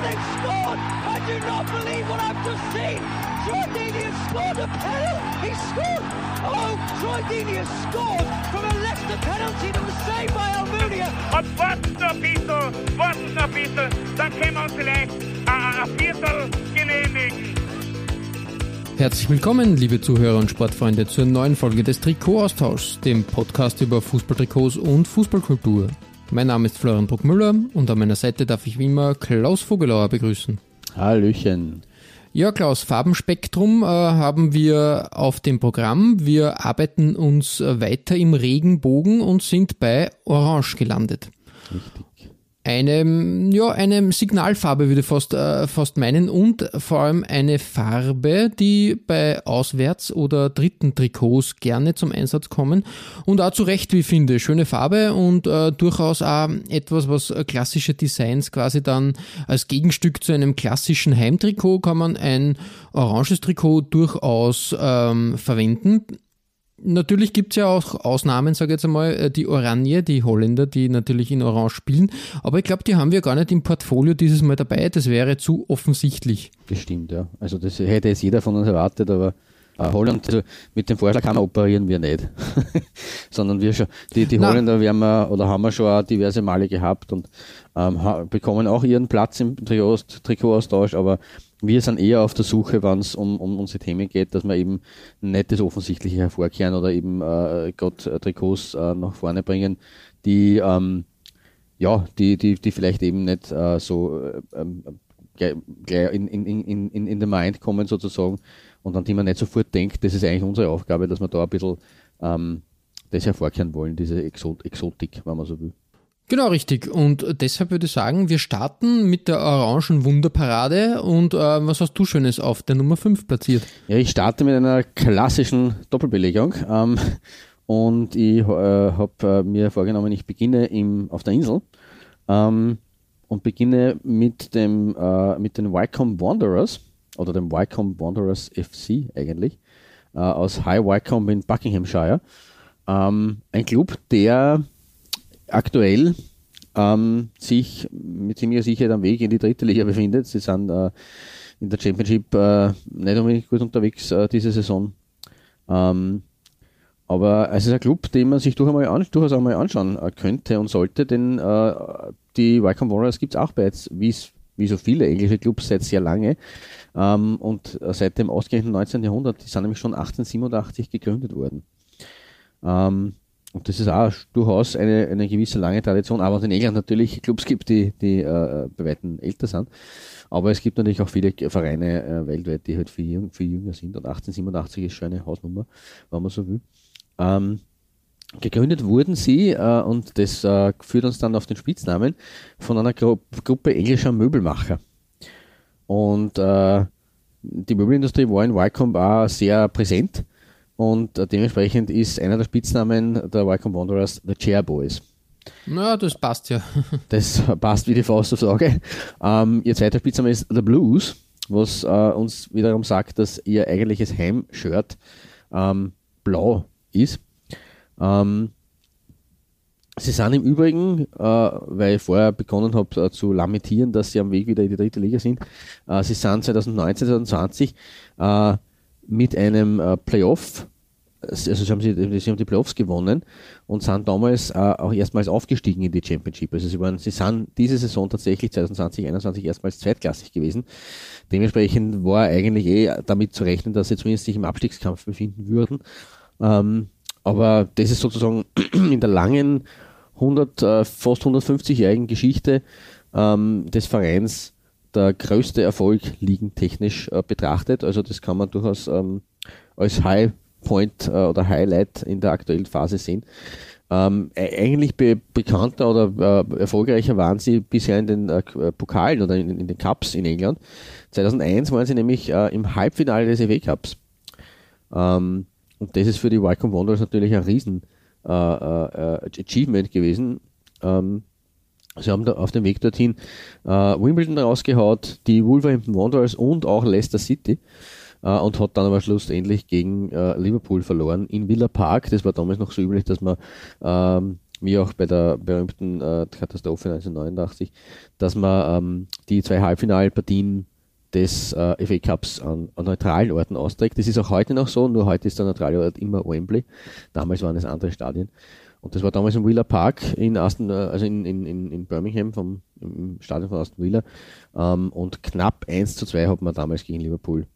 They've scored! I do not believe what I've just seen! Troy Deeney has scored a penalty! He scored! Oh, Troy Deeney has scored from a Leicester penalty that was saved by Almunia! Und warten noch ein bisschen, warten noch ein bisschen, dann können wir uns vielleicht ein Viertel genehmigen. Herzlich willkommen, liebe Zuhörer und Sportfreunde, zur neuen Folge des Trikot-Austauschs, dem Podcast über Fußballtrikots und Fußballkultur. Mein Name ist Florian Bruckmüller und an meiner Seite darf ich wie immer Klaus Vogelauer begrüßen. Hallöchen. Ja, Klaus, Farbenspektrum äh, haben wir auf dem Programm. Wir arbeiten uns weiter im Regenbogen und sind bei Orange gelandet. Richtig. Eine, ja, eine Signalfarbe würde ich fast, äh, fast meinen und vor allem eine Farbe, die bei Auswärts- oder dritten Trikots gerne zum Einsatz kommen und auch zu Recht, wie ich finde. Schöne Farbe und äh, durchaus auch etwas, was klassische Designs quasi dann als Gegenstück zu einem klassischen Heimtrikot kann man ein oranges Trikot durchaus ähm, verwenden. Natürlich gibt's ja auch Ausnahmen, sage ich jetzt einmal, äh, die Oranje, die Holländer, die natürlich in Orange spielen. Aber ich glaube, die haben wir gar nicht im Portfolio dieses Mal dabei. Das wäre zu offensichtlich. Das stimmt, ja. Also das hätte jetzt jeder von uns erwartet, aber äh, Holland, also mit dem Vorschlag haben wir operieren wir nicht. Sondern wir schon, die, die. Holländer werden wir, oder haben wir schon auch diverse Male gehabt und ähm, bekommen auch ihren Platz im Trikot- Trikotaustausch, aber wir sind eher auf der Suche, wenn es um, um unsere Themen geht, dass wir eben nicht das Offensichtliche hervorkehren oder eben äh, Gott äh, Trikots äh, nach vorne bringen, die ähm, ja, die, die, die vielleicht eben nicht äh, so äh, ähm, gleich, in, in, in, in, in the mind kommen sozusagen und an die man nicht sofort denkt, das ist eigentlich unsere Aufgabe, dass wir da ein bisschen ähm, das hervorkehren wollen, diese Exot Exotik, wenn man so will. Genau richtig. Und deshalb würde ich sagen, wir starten mit der orangen Wunderparade. Und äh, was hast du Schönes auf der Nummer 5 platziert? Ja, ich starte mit einer klassischen Doppelbelegung ähm, und ich äh, habe äh, mir vorgenommen, ich beginne im, auf der Insel ähm, und beginne mit dem äh, mit den Wycombe Wanderers oder dem Wycombe Wanderers FC eigentlich äh, aus High Wycombe in Buckinghamshire. Ähm, ein Club, der aktuell ähm, sich mit ziemlicher Sicherheit am Weg in die dritte Liga befindet. Sie sind äh, in der Championship äh, nicht unbedingt gut unterwegs äh, diese Saison. Ähm, aber es ist ein Club, den man sich durchaus einmal, durchaus einmal anschauen äh, könnte und sollte, denn äh, die Wycombe Warriors gibt es auch bereits, wie so viele englische Clubs, seit sehr lange. Ähm, und äh, seit dem ausgehenden 19. Jahrhundert, die sind nämlich schon 1887 gegründet worden. Ähm, und das ist auch durchaus eine, eine gewisse lange Tradition, aber in England natürlich Clubs gibt, die, die äh, bei weitem älter sind. Aber es gibt natürlich auch viele Vereine äh, weltweit, die halt viel, viel jünger sind. Und 1887 ist schon eine Hausnummer, wenn man so will. Ähm, gegründet wurden sie, äh, und das äh, führt uns dann auf den Spitznamen, von einer Gru Gruppe englischer Möbelmacher. Und äh, die Möbelindustrie war in Wycombe auch sehr präsent. Und äh, dementsprechend ist einer der Spitznamen der Wycombe Wanderers The Chair Boys. Na, das passt ja. Das passt wie die Faust aufs Auge. Ähm, ihr zweiter Spitzname ist The Blues, was äh, uns wiederum sagt, dass ihr eigentliches Heimshirt ähm, blau ist. Ähm, sie sind im Übrigen, äh, weil ich vorher begonnen habe äh, zu lamentieren, dass sie am Weg wieder in die dritte Liga sind, äh, sie sind 2019, 2020 äh, mit einem Playoff also sie haben, sie, sie haben die Playoffs gewonnen und sind damals äh, auch erstmals aufgestiegen in die Championship. Also sie waren, sie sind diese Saison tatsächlich 2020, 2021 erstmals zweitklassig gewesen. Dementsprechend war eigentlich eh damit zu rechnen, dass sie zumindest sich im Abstiegskampf befinden würden. Ähm, aber das ist sozusagen in der langen 100, äh, fast 150-jährigen Geschichte ähm, des Vereins der größte Erfolg ligentechnisch äh, betrachtet. Also das kann man durchaus ähm, als High Point äh, oder Highlight in der aktuellen Phase sehen. Ähm, e- eigentlich be bekannter oder äh, erfolgreicher waren sie bisher in den äh, äh, Pokalen oder in, in den Cups in England. 2001 waren sie nämlich äh, im Halbfinale des FA Cups Ähm, und das ist für die Wycombe Wanderers natürlich ein riesen äh, äh, Achievement gewesen. Ähm, sie haben auf dem Weg dorthin Wimbledon rausgehaut, die Wolverhampton Wanderers und auch Leicester City äh, und hat dann aber schlussendlich gegen äh, Liverpool verloren in Villa Park. Das war damals noch so üblich, dass man ähm, wie auch bei der berühmten äh, Katastrophe 1989, dass man ähm, die zwei Halbfinalpartien des äh, FA Cups an, an, neutralen Orten austrägt. Das ist auch heute noch so, nur heute ist der neutrale Ort immer Wembley. Damals waren es andere Stadien. Und das war damals im Wheeler Park in Aston, äh, also in, in, in Birmingham vom im Stadion von Aston Villa. Ähm, und knapp 1 zu 2 hat man damals gegen Liverpool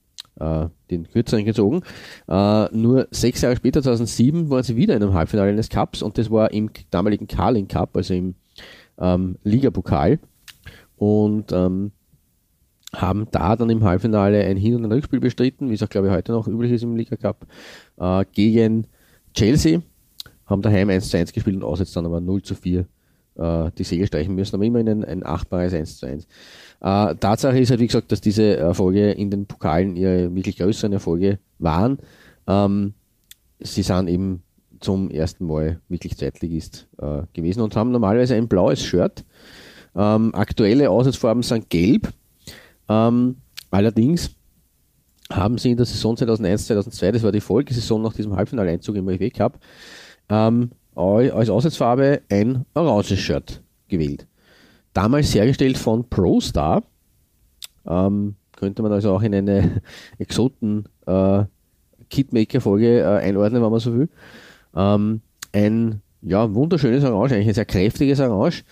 äh, den kürzeren gezogen. Äh, nur sechs Jahre später, 2007, waren sie wieder in einem Halbfinale des Cups und das war im damaligen Carling Cup, also im ähm, Ligapokal. Und ähm, haben da dann im Halbfinale ein Hin- und ein Rückspiel bestritten, wie es auch glaube ich heute noch üblich ist im Liga Cup, äh, gegen Chelsea. Haben daheim 1 zu 1 gespielt und auswärts dann aber 0 zu 4 äh, die Segel streichen müssen, aber immerhin ein, ein achtbares 1 zu 1. Äh, Tatsache ist halt, wie gesagt, dass diese Erfolge in den Pokalen ihre wirklich größeren Erfolge waren. Ähm, sie sind eben zum ersten Mal wirklich Zweitligist äh, gewesen und haben normalerweise ein blaues Shirt. Ähm, aktuelle Aussatzfarben sind gelb. Ähm, allerdings haben sie in der Saison 2001, 2002, das war die Folgesaison nach diesem Halbfinaleinzug im UEFA Cup, ähm, als Aussatzfarbe ein oranges Shirt gewählt. Damals hergestellt von ProStar. Ähm, könnte man also auch in eine Exoten äh, Kitmaker-Folge äh, einordnen, wenn man so will. Ähm, ein ja, wunderschönes Orange, eigentlich ein sehr kräftiges Orange.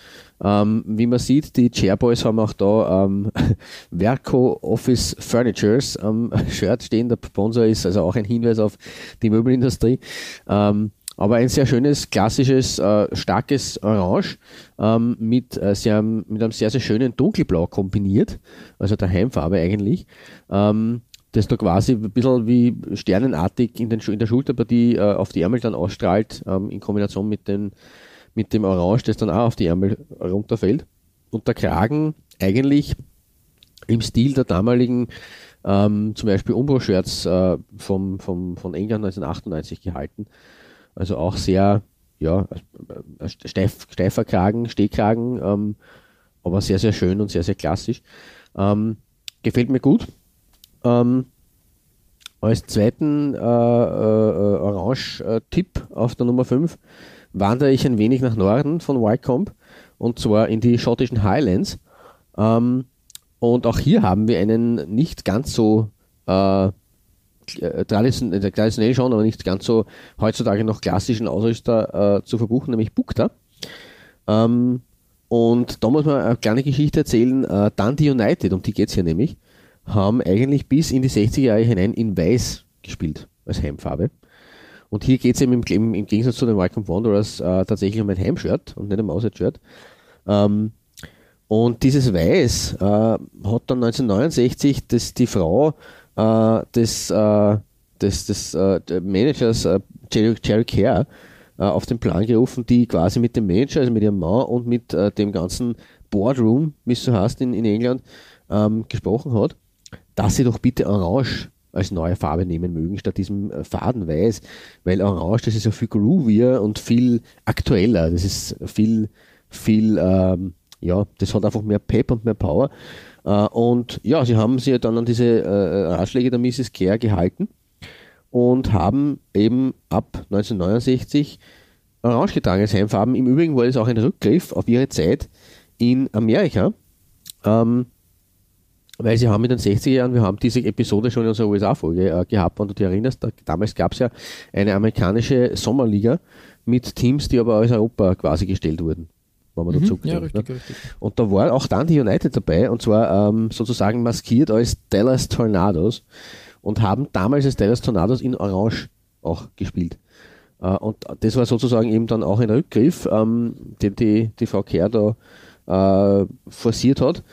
Ähm, wie man sieht, die Chairboys haben auch da ähm, Verco Office Furnitures am Shirt stehen. Der Sponsor ist also auch ein Hinweis auf die Möbelindustrie. Ähm, aber ein sehr schönes, klassisches, äh, starkes Orange ähm, mit, äh, sehr, mit einem sehr, sehr schönen Dunkelblau kombiniert, also der Heimfarbe eigentlich. Ähm, das da quasi ein bisschen wie sternenartig in, den, in der Schulterpartie äh, auf die Ärmel dann ausstrahlt, ähm, in Kombination mit, den, mit dem Orange, das dann auch auf die Ärmel runterfällt. Und der Kragen eigentlich im Stil der damaligen ähm, zum Beispiel Umbro-Shirts äh, vom, vom, von England 1998 gehalten. Also auch sehr, ja, steif, steifer Kragen, Stehkragen, ähm, aber sehr, sehr schön und sehr, sehr klassisch. Ähm, gefällt mir gut. Ähm, als zweiten äh, äh, Orange-Tipp auf der Nummer 5 wandere ich ein wenig nach Norden von Wycombe und zwar in die schottischen Highlands. Ähm, und auch hier haben wir einen nicht ganz so äh, äh, tradition, äh, traditionell schon, aber nicht ganz so heutzutage noch klassischen Ausrüster äh, zu verbuchen, nämlich Bukta. Ähm, und da muss man eine kleine Geschichte erzählen. Äh, Dundee United, um die geht es hier nämlich, haben eigentlich bis in die 60er Jahre hinein in Weiß gespielt als Heimfarbe. Und hier geht es eben im, im, Gegensatz zu den Wycombe Wanderers äh, tatsächlich um ein Heimshirt und nicht um ein Auswärtsshirt. Ähm, und dieses Weiß äh, hat dann 1969 das, die Frau des, äh, des, des äh, Managers äh, Jerry, Jerry äh, auf den Plan gerufen, die quasi mit dem Manager, also mit ihrem Mann und mit äh, dem ganzen Boardroom, wie es so heißt in, in England, ähm, gesprochen hat, dass sie doch bitte Orange als neue Farbe nehmen mögen, statt diesem äh, Fadenweiß, weil Orange, das ist ja viel groovier und viel aktueller, das ist viel, viel, ähm, ja, das hat einfach mehr Pep und mehr Power. Äh, und ja, sie haben sich dann an diese äh, Ratschläge der Mrs. Care gehalten und haben eben ab 1969 orange getragenes Heimfarben. Im Übrigen war es auch ein Rückgriff auf ihre Zeit in Amerika. Ähm, weil sie haben in den 60er Jahren, wir haben diese Episode schon in unserer USA-Folge äh, gehabt, wenn du dich erinnerst, da, damals gab es ja eine amerikanische Sommerliga mit Teams, die aber aus Europa quasi gestellt wurden wenn man mhm. dazu ja, richtig, ne? richtig. Und da war auch dann die United dabei und zwar ähm, sozusagen maskiert als Dallas Tornadoes und haben damals als Dallas Tornadoes in Orange auch gespielt. Äh, und das war sozusagen eben dann auch ein Rückgriff, ähm, den die, die Frau Kerr da äh, forciert hat.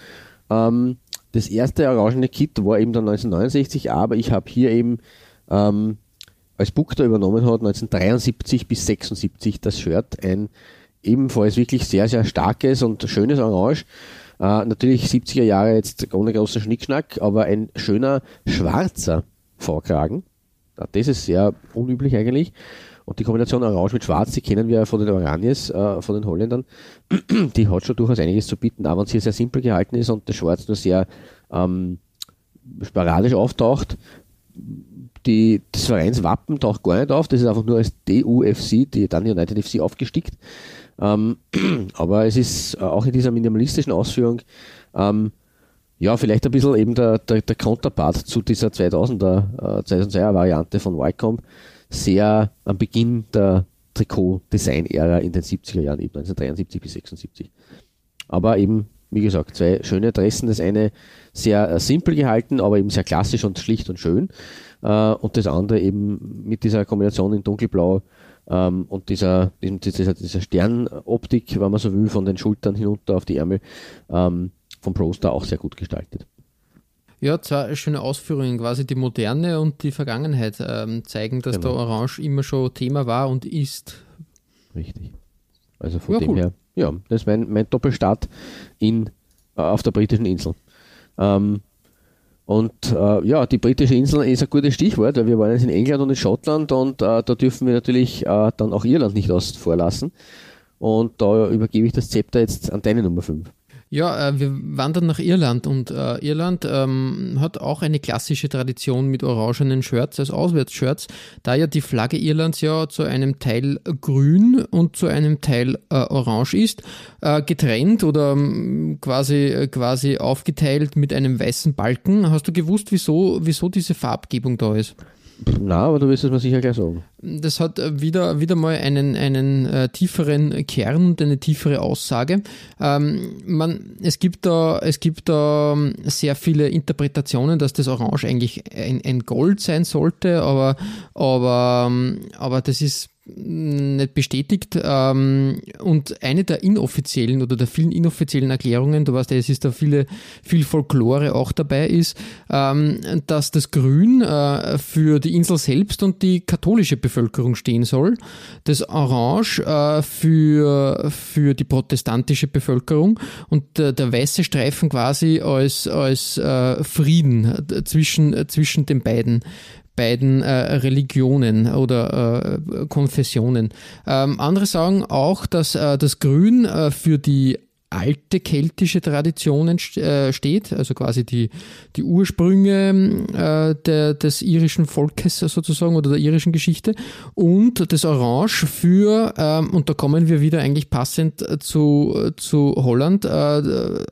Ähm, das erste orangene Kit war eben dann 1969, aber ich habe hier eben ähm, als Book da übernommen hat, 1973 bis 76 das Shirt, ein ebenfalls wirklich sehr, sehr starkes und schönes Orange. Äh, natürlich 70er Jahre jetzt ohne großen Schnickschnack, aber ein schöner schwarzer Vorkragen. das ist sehr unüblich eigentlich. Und die Kombination Orange mit Schwarz, die kennen wir ja von den Oranies, äh, von den Holländern, die hat schon durchaus einiges zu bieten, auch wenn sie sehr simpel gehalten ist und das Schwarz nur sehr ähm, sporadisch auftaucht. Die, das Vereinswappen taucht gar nicht auf, das ist einfach nur als DUFC, die Dundee United FC, aufgestickt. Ähm, aber es ist äh, auch in dieser minimalistischen Ausführung ähm, ja, vielleicht ein bisschen eben der, der, der Counterpart zu dieser 2000er, äh, 2002er Variante von Wycombe, sehr am Beginn der Trikot-Design-Ära in den 70er Jahren, eben 1973 bis 76. Aber eben, wie gesagt, zwei schöne Adressen. Das eine sehr äh, simpel gehalten, aber eben sehr klassisch und schlicht und schön. Äh, und das andere eben mit dieser Kombination in dunkelblau ähm, und dieser, dieser, dieser Sternoptik, wenn man so will, von den Schultern hinunter auf die Ärmel, ähm, vom Proster auch sehr gut gestaltet. Ja, zwei schöne Ausführungen, quasi die Moderne und die Vergangenheit ähm, zeigen, dass genau. der Orange immer schon Thema war und ist. Richtig. Also von ja, dem cool. her, ja, das ist mein, mein Doppelstart in, äh, auf der britischen Insel. Ähm, und äh, ja, die britische Insel ist ein gutes Stichwort, weil wir waren jetzt in England und in Schottland und äh, da dürfen wir natürlich äh, dann auch Irland nicht aus vorlassen. Und da übergebe ich das Zepter jetzt an deine Nummer 5. Ja, äh, wir wandern nach Irland und äh, Irland ähm, hat auch eine klassische Tradition mit orangenen Shirts als Auswärtsshirts, da ja die Flagge Irlands ja zu einem Teil grün und zu einem Teil äh, orange ist, äh, getrennt oder ähm, quasi, äh, quasi aufgeteilt mit einem weißen Balken. Hast du gewusst, wieso, wieso diese Farbgebung da ist? Na, aber du wirst es mir sicher gleich sagen. Das hat äh, wieder, wieder mal einen, einen äh, tieferen Kern und eine tiefere Aussage. Ähm, man, es, gibt da, es gibt da ähm, sehr viele Interpretationen, dass das Orange eigentlich ein, ein Gold sein sollte, aber, aber, ähm, aber das ist nicht bestätigt. Ähm, und eine der inoffiziellen oder der vielen inoffiziellen Erklärungen, du weißt ja, es ist da viele, viel Folklore auch dabei ist, ähm, dass das Grün äh, für die Insel selbst und die katholische Bevölkerung stehen soll, das Orange äh, für, für die protestantische Bevölkerung. Und der, weiße Streifen quasi als, als äh, Frieden zwischen, zwischen den beiden beiden äh, Religionen oder äh, Konfessionen. Ähm, andere sagen auch, dass äh, das Grün äh, für die alte keltische Traditionen äh, steht, also quasi die, die Ursprünge äh, der, des irischen Volkes sozusagen oder der irischen Geschichte und das Orange für, ähm, und da kommen wir wieder eigentlich passend zu, zu Holland, äh,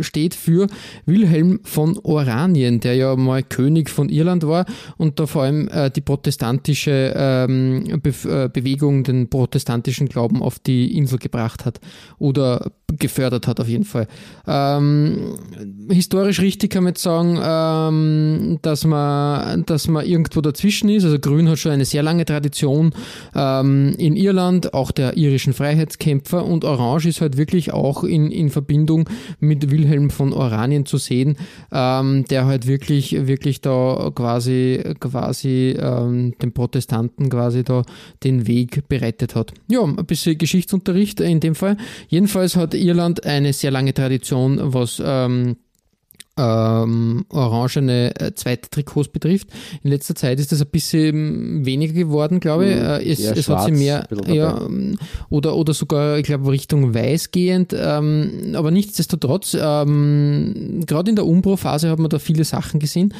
steht für Wilhelm von Oranien, der ja mal König von Irland war und da vor allem die protestantische ähm, Be Bewegung, den protestantischen Glauben auf die Insel gebracht hat oder gefördert hat auf jeden Fall. Ähm, historisch richtig kann man jetzt sagen, ähm, dass, man, dass man irgendwo dazwischen ist. Also Grün hat schon eine sehr lange Tradition ähm, in Irland, auch der irischen Freiheitskämpfer und Orange ist halt wirklich auch in, in Verbindung mit Wilhelm von Oranien zu sehen, ähm, der halt wirklich, wirklich da quasi, quasi ähm, den Protestanten quasi da den Weg bereitet hat. Ja, ein bisschen Geschichtsunterricht in dem Fall. Jedenfalls hat Irland eine sehr lange Tradition, was ähm, ähm, orangene äh, zweite Trikots betrifft. In letzter Zeit ist das ein bisschen weniger geworden, glaube ich. Mhm. Äh, es, es hat sich mehr, ja, oder, oder sogar, ich glaube, Richtung weiß gehend. Ähm, aber nichtsdestotrotz, ähm, gerade in der Umbro-Phase hat man da viele Sachen gesehen.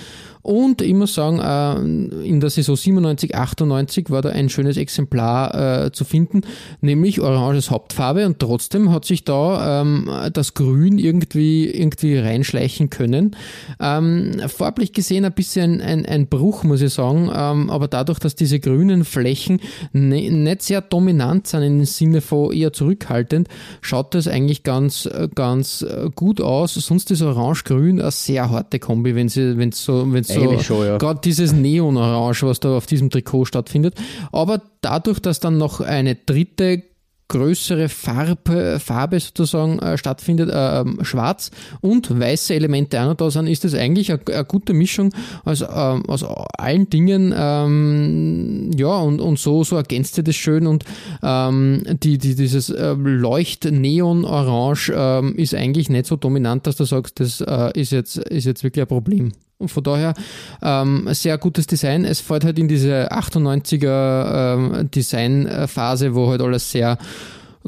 Und ich muss sagen, äh, in der Saison 97, 98 war da ein schönes Exemplar äh, zu finden, nämlich oranges Hauptfarbe und trotzdem hat sich da ähm, das Grün irgendwie, irgendwie reinschleichen können. Ähm, farblich gesehen ein bisschen ein, ein Bruch, muss ich sagen, ähm, aber dadurch, dass diese grünen Flächen ne, nicht sehr dominant sind im Sinne von eher zurückhaltend, schaut das eigentlich ganz, ganz gut aus. Sonst ist Orange-Grün eine sehr harte Kombi, wenn sie, wenn so, eigentlich so, ja. Gerade dieses Neon-Orange, was da auf diesem Trikot stattfindet. Aber dadurch, dass dann noch eine dritte größere Farbe, Farbe sozusagen äh, stattfindet, äh, schwarz und weiße Elemente auch noch da sind, ist das eigentlich eine, gute Mischung aus, äh, aus allen Dingen. Ähm, ja, und, und so, so ergänzt sie das schön und ähm, die, die, dieses äh, Leucht-Neon-Orange ähm, ist eigentlich nicht so dominant, dass du sagst, das äh, ist, jetzt, ist jetzt wirklich ein Problem. Und von daher ähm, sehr gutes Design. Es fällt halt in diese 98er ähm, Designphase, wo halt alles sehr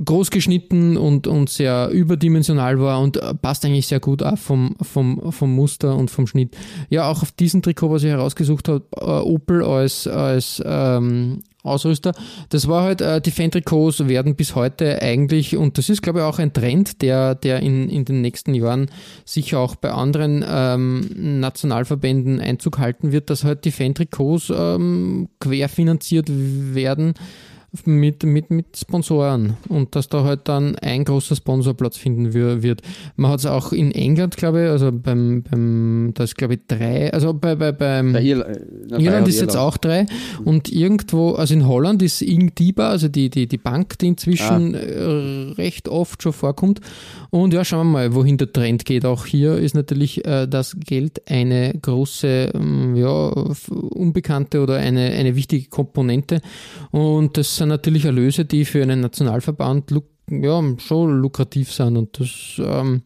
groß geschnitten und, und sehr überdimensional war und passt eigentlich sehr gut auch vom, vom, vom Muster und vom Schnitt. Ja, auch auf diesem Trikot, was ich herausgesucht habe, äh, Opel als, als ähm, Ausrüster. Das war halt, äh, die Fan-Trikots werden bis heute eigentlich, und das ist glaube ich auch ein Trend, der, der in, in den nächsten Jahren sicher auch bei anderen ähm, Nationalverbänden Einzug halten wird, dass halt die Fan-Trikots ähm, querfinanziert werden mit, mit, mit Sponsoren und dass da halt dann ein großer Sponsor Platz finden wird. Man hat es auch in England, glaube ich, also beim, beim da ist glaube ich drei, also bei, bei, beim bei Ir na, Irland ist jetzt auch drei und irgendwo, also in Holland ist Ingdiba, also die, die, die Bank, die inzwischen ah. recht oft schon vorkommt. Und ja, schauen wir mal, wohin der Trend geht. Auch hier ist natürlich äh, das Geld eine große, ähm, ja, unbekannte oder eine, eine wichtige Komponente und das sind natürlich Erlöse, die für einen Nationalverband ja, schon lukrativ sind und das ähm,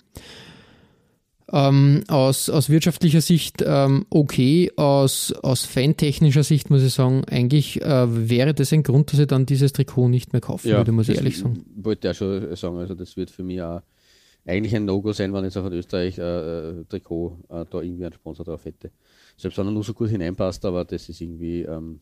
ähm, aus, aus wirtschaftlicher Sicht ähm, okay, aus, aus fantechnischer Sicht muss ich sagen, eigentlich äh, wäre das ein Grund, dass ich dann dieses Trikot nicht mehr kaufen ja, würde, muss ich ehrlich sagen. Wollte ja schon sagen, also das wird für mich auch eigentlich ein No-Go sein, wenn jetzt auch ein Österreich-Trikot äh, äh, da irgendwie einen Sponsor drauf hätte. Selbst wenn er nur so gut hineinpasst, aber das ist irgendwie ähm,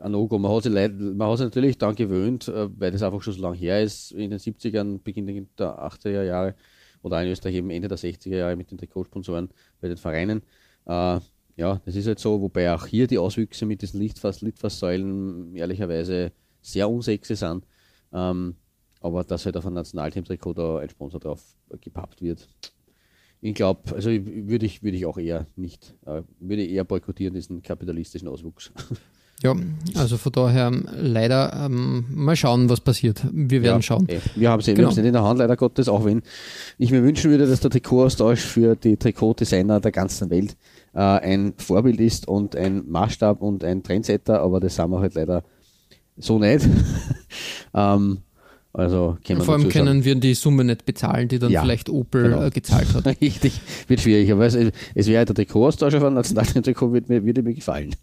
ein No-Go. Man, hat sich man hat sich natürlich daran gewöhnt, äh, weil das einfach schon so lange her ist, in den 70ern, Beginn der 80er Jahre oder in Österreich eben Ende der 60er Jahre mit den Trikotsponsoren bei den Vereinen. Äh, ja, das ist halt so, wobei auch hier die Auswüchse mit diesen Lichtfass, Litfaßsäulen ehrlicherweise sehr unsexy sind. Ähm, aber dass halt auf ein Nationalteam-Trikot da ein Sponsor drauf gepappt wird. Ich glaube, also würde ich, würde ich auch eher nicht, äh, würde eher boykottieren, diesen kapitalistischen Auswuchs. Ja, also von daher leider ähm, mal schauen, was passiert. Wir werden ja, schauen. Ey, wir haben es genau. nicht in der Hand, leider Gottes, auch wenn ich mir wünschen würde, dass der Trikotaustausch für die Trikotdesigner der ganzen Welt äh, ein Vorbild ist und ein Maßstab und ein Trendsetter, aber das sind wir halt leider so nicht. ähm, also Vor allem können wir die Summe nicht bezahlen, die dann ja, vielleicht Opel genau. Äh, gezahlt hat. Richtig, wird schwierig, aber es, es wäre der Trikotaustausch auf einem Nationaltrikot, würde mir, würde mir gefallen.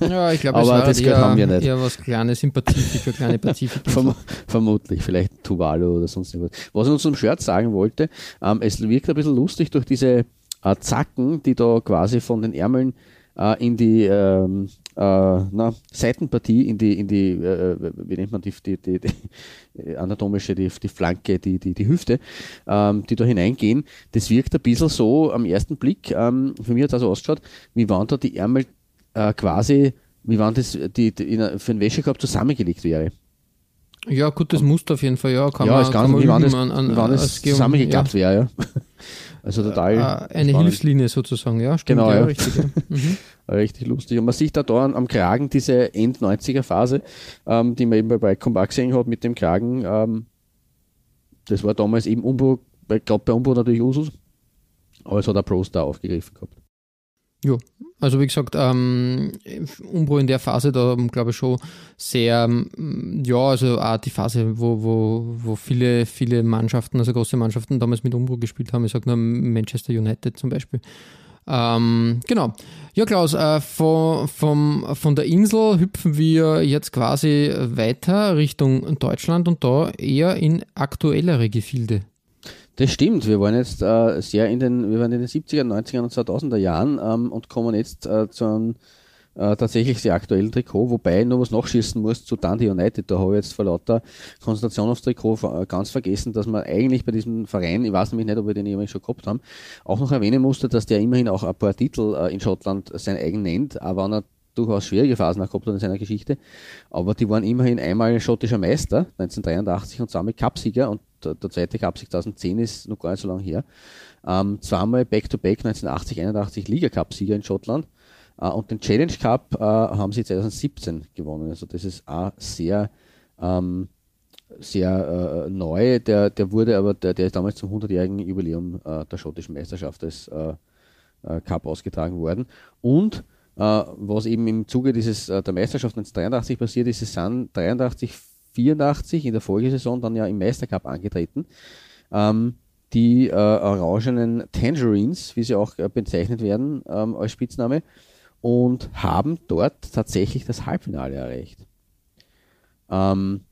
Ja, ich glaube, aber das eher, haben wir nicht. eher was kleines, Sympathie kleine Pazifik. Verm vermutlich, vielleicht Tuvalu oder sonst irgendwas. Was ich uns zum Shirt sagen wollte, ähm, es wirkt ein bisschen lustig durch diese äh, Zacken, die da quasi von den Ärmeln äh, in die ähm, äh, na, Seitenpartie, in die, in die äh, wie nennt man die, die, die, die anatomische, die, die Flanke, die, die, die Hüfte, ähm, die da hineingehen. Das wirkt ein bisschen so am ersten Blick, ähm, für mich hat das so ausgeschaut, wie waren da die Ärmel äh, quasi, wie waren das die, die in, für einen Wäschekorb zusammengelegt wäre. Ja, gutes Muster auf jeden Fall, ja. Kann ja, man, ist ganz, kann man wie wann das, an, an, wann das zusammengeklappt ja. wäre, ja. Also total. Äh, eine Hilfslinie sozusagen, ja. Stimmt, genau, ja, ja. Richtig, ja. Mhm. richtig lustig. Und man sieht da, da am Kragen diese End-90er-Phase, ähm, die man eben bei Breitcom gesehen hat mit dem Kragen. Ähm, das war damals eben Umbro, gerade bei Umbro natürlich Usus, aber es hat der Pros da aufgegriffen gehabt. Ja, also wie gesagt, ähm, Umbro in der Phase, da glaube ich schon sehr, ähm, ja, also auch die Phase, wo, wo, wo viele, viele Mannschaften, also große Mannschaften damals mit Umbro gespielt haben. Ich sage nur Manchester United zum Beispiel. Ähm, genau. Ja, Klaus, äh, von, vom, von der Insel hüpfen wir jetzt quasi weiter Richtung Deutschland und da eher in aktuellere Gefilde. Das stimmt, wir waren jetzt äh, sehr in den, wir waren in den 70er, 90er und 2000er Jahren ähm, und kommen jetzt äh, zu einem äh, tatsächlich sehr aktuellen Trikot, wobei ich noch was nachschießen muss zu Dundee United. Da habe ich jetzt vor lauter Konzentration aufs Trikot äh, ganz vergessen, dass man eigentlich bei diesem Verein, ich weiß nämlich nicht, ob wir den jemals schon gehabt haben, auch noch erwähnen musste, dass der immerhin auch ein paar Titel äh, in Schottland sein eigen nennt, aber wenn er durchaus schwierige Phasen gehabt hat in seiner Geschichte. Aber die waren immerhin einmal schottischer Meister 1983 und zweimal Cupsieger und der, der zweite Cup 2010 ist noch gar nicht so lange her. Ähm, zweimal Back-to-Back 1980, 81 Liga-Cup-Sieger in Schottland. Äh, und den Challenge Cup äh, haben sie 2017 gewonnen. Also das ist auch sehr, ähm, sehr äh, neu. Der, der wurde aber, der, der ist damals zum 100-jährigen Jubiläum äh, der schottischen Meisterschaft des äh, äh, Cup ausgetragen worden. Und was eben im Zuge dieses der Meisterschaft 1983 passiert ist, es sind 83 84 in der Folgesaison dann ja im Meistercup angetreten. Ähm, die äh, orangenen Tangerines, wie sie auch äh, bezeichnet werden ähm, als Spitzname, und haben dort tatsächlich das Halbfinale erreicht. Ähm,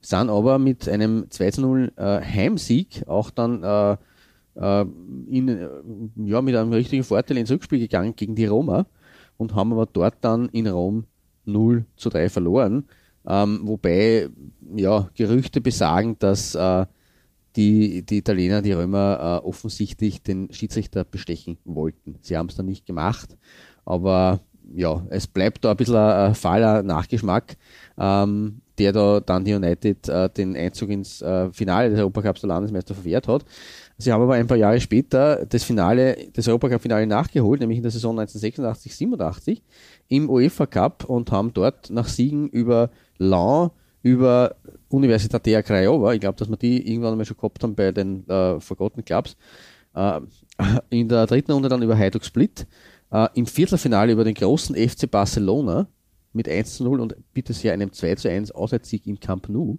sind aber mit einem 2 zu 0 äh, Heimsieg auch dann äh, äh, in, äh, ja, mit einem richtigen Vorteil ins Rückspiel gegangen gegen die Roma und haben aber dort dann in Rom 0 zu 3 verloren. Ähm, wobei ja, Gerüchte besagen, dass äh, die, die Italiener, die Römer äh, offensichtlich den Schiedsrichter bestechen wollten. Sie haben es dann nicht gemacht, aber ja, es bleibt da ein bisschen ein fahler Nachgeschmack, ähm, der da dann die United äh, den Einzug ins äh, Finale des Europacups der Landesmeister verwehrt hat. Sie haben aber ein paar Jahre später das Finale, das Europacup-Finale nachgeholt, nämlich in der Saison 1986-87 im UEFA Cup und haben dort nach Siegen über Laon, über Universitatea Craiova, ich glaube, dass wir die irgendwann einmal schon gehabt haben bei den äh, Forgotten Clubs, äh, in der dritten Runde dann über Hajduk Split, äh, im Viertelfinale über den großen FC Barcelona mit 1 zu 0 und bitte sehr einem 2 zu 1 Auswärtssieg im Camp Nou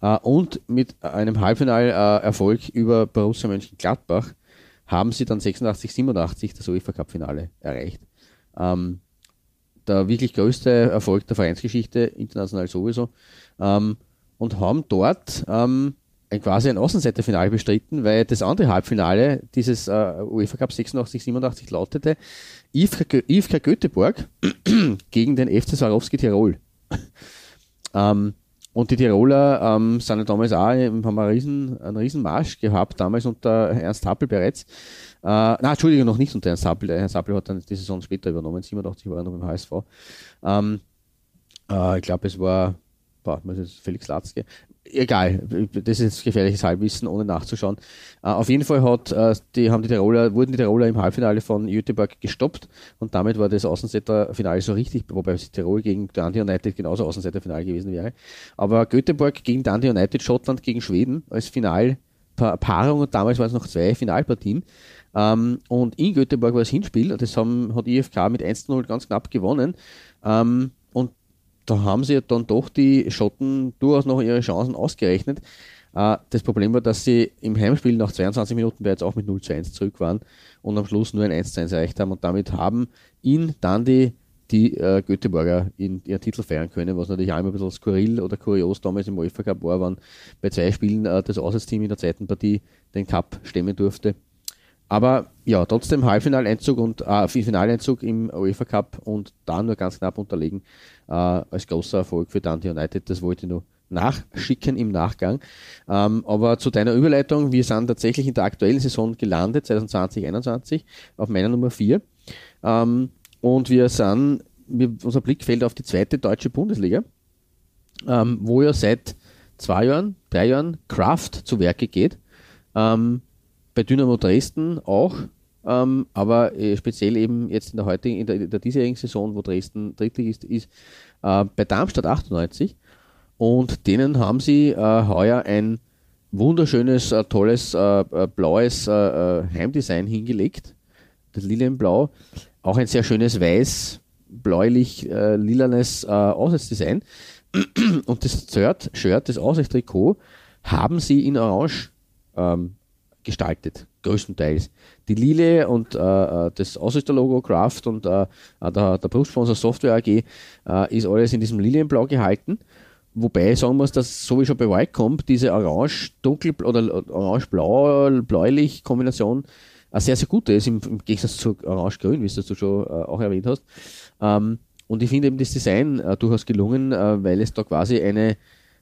äh, und mit einem Halbfinalerfolg über Borussia Mönchengladbach haben sie dann 86, 87 das UEFA Cup Finale erreicht. Ähm, der wirklich größte Erfolg der Vereinsgeschichte, international sowieso, ähm, und haben dort ähm, ein, quasi ein Außenseiterfinale bestritten, weil das andere Halbfinale dieses äh, UEFA Cup 86, 87 lautete IFK, Göteborg gegen den FC Swarovski Tirol. ähm, und die Tiroler ähm, sind ja damals auch, haben einen riesen, einen riesen Marsch gehabt, damals unter Ernst Happel bereits. Äh, na, Entschuldigung, noch nicht unter Ernst Happel. Ernst Happel hat dann die Saison später übernommen, 87 war er noch beim HSV. Ähm, äh, ich glaube, es war, boah, Felix Latzke egal, das ist gefährliches Halbwissen, ohne nachzuschauen. Uh, auf jeden Fall hat, uh, die, haben die Tiroler, wurden die Tiroler im Halbfinale von Jüteborg gestoppt und damit war das Außenseiterfinale so richtig, wobei Tirol gegen Dundee United genauso Außenseiterfinale gewesen wäre. Aber Göteborg gegen Dundee United, Schottland gegen Schweden als Finalpaarung und damals waren es noch zwei Finalpartien. Um, ähm, und in Göteborg war das Hinspiel, das haben, hat IFK mit 1-0 ganz knapp gewonnen. Um, ähm, da haben sie dann doch die Schotten durchaus noch ihre Chancen ausgerechnet. Äh, das Problem war, dass sie im Heimspiel nach 22 Minuten bereits auch mit 0 zu 1 zurück waren und am Schluss nur ein 1 zu 1 erreicht haben und damit haben ihn dann die, die äh, Göteborger in ihren Titel feiern können, was natürlich auch immer ein bisschen skurril oder kurios damals im UEFA Cup war, wann bei zwei Spielen äh, das Auswärtsteam in der zweiten Partie den Cup stemmen durfte. Aber ja, trotzdem Halbfinaleinzug und äh, Finaleinzug im UEFA Cup und da nur ganz knapp unterlegen äh, als großer Erfolg für Dundee United. Das wollte ich nur nachschicken im Nachgang. Ähm, aber zu deiner Überleitung, wir sind tatsächlich in der aktuellen Saison gelandet, 2020-21, auf meiner Nummer 4. Ähm, und wir sind, unser Blick fällt auf die zweite deutsche Bundesliga, ähm, wo ja seit zwei Jahren, drei Jahren Kraft zu Werke geht. Ähm, bei Dynamo Dresden auch, ähm, aber äh, speziell eben jetzt in der heutigen, in der, in der diesjährigen Saison, wo Dresden Drittligist ist, äh, bei Darmstadt 98. Und denen haben sie äh, heuer ein wunderschönes, äh, tolles, äh, äh, blaues Heimdesign hingelegt. Das Lilienblau. Auch ein sehr schönes weiß, bläulich-lilanes Auswärtsdesign. Und das Shirt, Shirt das Auswärtstrikot, haben sie in Orange ähm, gestaltet, größtenteils. Die Lile und äh, äh das Ausrüsterlogo Craft und äh, äh, der, der Brustsponsor Software AG äh, ist alles in diesem Lilienblau gehalten. Wobei sagen muss, dass so wie schon bei kommt, diese orange dunkel oder orange-blau, bläulich Kombination eine sehr, sehr gute ist, im, im Gegensatz zu orange-grün, wie du schon äh, auch erwähnt hast. Ähm, und ich finde eben das Design äh, durchaus gelungen, äh, weil es da quasi eine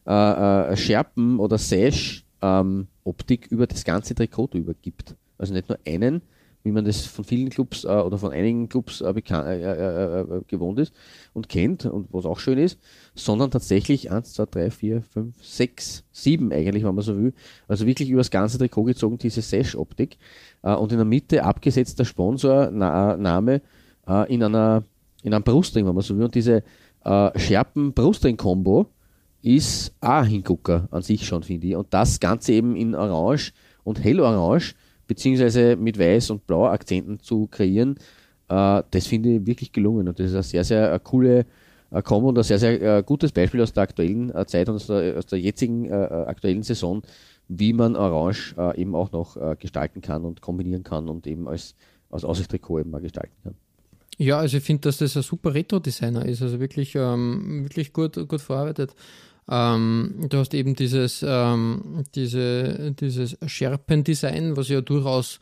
äh, Scherpen- oder Sash ähm, Optik über das ganze Trikot übergibt. Also nicht nur einen, wie man das von vielen Clubs äh, oder von einigen Clubs äh, äh, äh, äh, gewohnt ist und kennt und was auch schön ist, sondern tatsächlich 1, 2, 3, 4, 5, 6, 7 eigentlich, wenn man so will. Also wirklich über das ganze Trikot gezogen, diese Sash-Optik. Äh, und in der Mitte abgesetzt der Sponsorname in einer in einem Brustring, wenn man so will. Und diese Scherpen-Brustring-Kombo ist auch ein Hingucker an sich schon, finde ich. Und das Ganze eben in Orange und Hellorange, beziehungsweise mit Weiß und Blau Akzenten zu kreieren, äh, das finde ich wirklich gelungen. Und das ist eine sehr, sehr eine coole äh, Kombo und ein sehr, sehr äh, gutes Beispiel aus der aktuellen äh, Zeit und aus der, aus der jetzigen äh, äh, aktuellen Saison, wie man Orange äh, eben auch noch äh, gestalten kann und kombinieren kann und eben als, als Aussichtstrikot eben mal gestalten kann. Ja, also ich finde, dass das ein super Retro-Designer ist, also wirklich, ähm, wirklich gut, gut verarbeitet. Ähm, du hast eben dieses, ähm, diese, dieses Scherpen-Design, was ja durchaus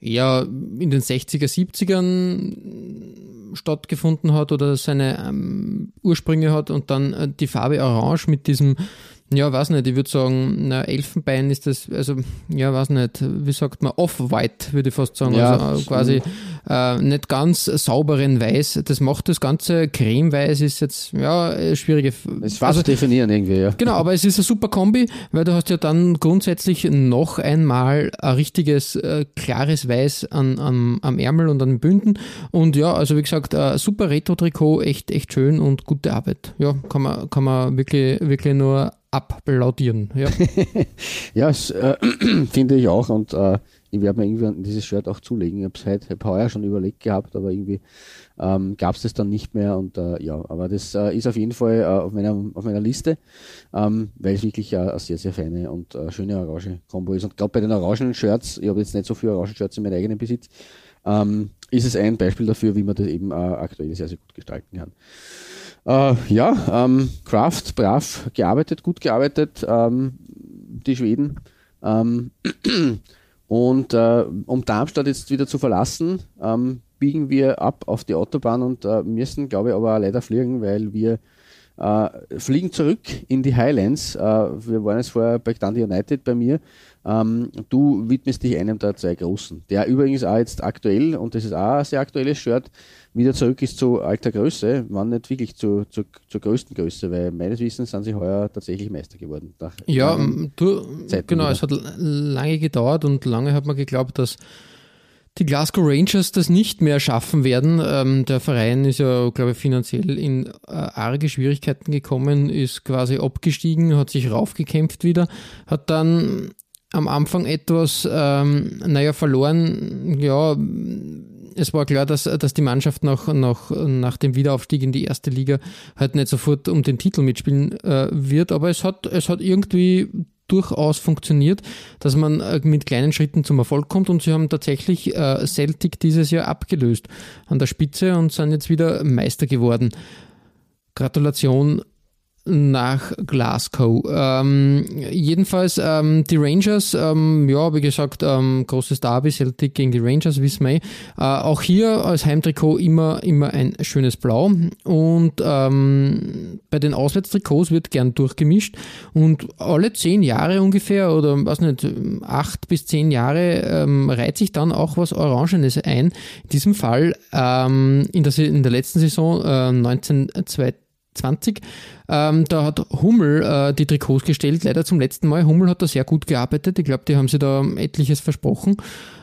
eher in den 60er, 70ern stattgefunden hat oder seine ähm, Ursprünge hat und dann äh, die Farbe Orange mit diesem ja, weiß nicht, ich würde sagen, na, Elfenbein ist das, also, ja, weiß nicht, wie sagt man, off-white, würde ich fast sagen. Ja, also äh, quasi äh, nicht ganz sauberen Weiß. Das macht das Ganze cremeweiß, ist jetzt, ja, schwierige. Es ist also, zu definieren irgendwie, ja. Genau, aber es ist eine super Kombi, weil du hast ja dann grundsätzlich noch einmal ein richtiges, äh, klares Weiß an, an, am Ärmel und an den Bünden. Und ja, also wie gesagt, äh, super Retro-Trikot, echt, echt schön und gute Arbeit. Ja, kann man, kann man wirklich, wirklich nur applaudieren. Ja, ja äh, finde ich auch und äh, ich werde mir irgendwie dieses Shirt auch zulegen. Ich habe es heute hab heuer schon überlegt gehabt, aber irgendwie ähm, gab es das dann nicht mehr und äh, ja, aber das äh, ist auf jeden Fall äh, auf, meiner, auf meiner Liste, ähm, weil es wirklich eine sehr, sehr feine und äh, schöne Orange-Kombo ist. Und gerade bei den orangen Shirts, ich habe jetzt nicht so viele Orangen-Shirts in meinem eigenen Besitz, ähm, ist es ein Beispiel dafür, wie man das eben aktuell sehr, sehr gut gestalten kann. Äh, ja, ähm, Kraft, brav gearbeitet, gut gearbeitet, ähm, die Schweden. Ähm, und äh, um Darmstadt jetzt wieder zu verlassen, ähm, biegen wir ab auf die Autobahn und äh, müssen, glaube ich, aber leider fliegen, weil wir äh, fliegen zurück in die Highlands. Äh, wir waren jetzt vorher bei Gandhi United bei mir ähm, du widmest dich einem der zwei Großen, der übrigens auch jetzt aktuell, und das ist auch ein sehr aktuelles Shirt, wieder zurück ist zu alter Größe, wann nicht wirklich zu, zu, zur größten Größe, weil meines Wissens sind sie heuer tatsächlich Meister geworden. ja, du, genau, wieder. es hat lange gedauert und lange hat man geglaubt, dass die Glasgow Rangers das nicht mehr schaffen werden. Ähm, der Verein ist ja, glaube ich, finanziell in äh, arge Schwierigkeiten gekommen, ist quasi abgestiegen, hat sich raufgekämpft wieder, hat dann am Anfang etwas, ähm, naja, verloren. Ja, es war klar, dass, dass die Mannschaft nach, nach, nach dem Wiederaufstieg in die erste Liga halt nicht sofort um den Titel mitspielen äh, wird, aber es hat, es hat irgendwie durchaus funktioniert, dass man äh, mit kleinen Schritten zum Erfolg kommt und sie haben tatsächlich äh, Celtic dieses Jahr abgelöst an der Spitze und sind jetzt wieder Meister geworden. Gratulation nach Glasgow. Ähm, jedenfalls ähm, die Rangers, ähm, ja, wie gesagt, ähm, großes Derby, Celtic gegen die Rangers, wissen wir. Eh. Äh, auch hier als Heimtrikot immer, immer ein schönes Blau. Und ähm, bei den Auswärtstrikots wird gern durchgemischt. Und alle zehn Jahre ungefähr, oder was nicht, acht bis zehn Jahre, ähm, reiht sich dann auch was Orangenes ein. In diesem Fall in, der, in der letzten Saison äh, 1920 20. Ähm, da hat Hummel äh, die Trikots gestellt, leider zum letzten Mal. Hummel hat da sehr gut gearbeitet. Ich glaube, die haben sich da etliches versprochen.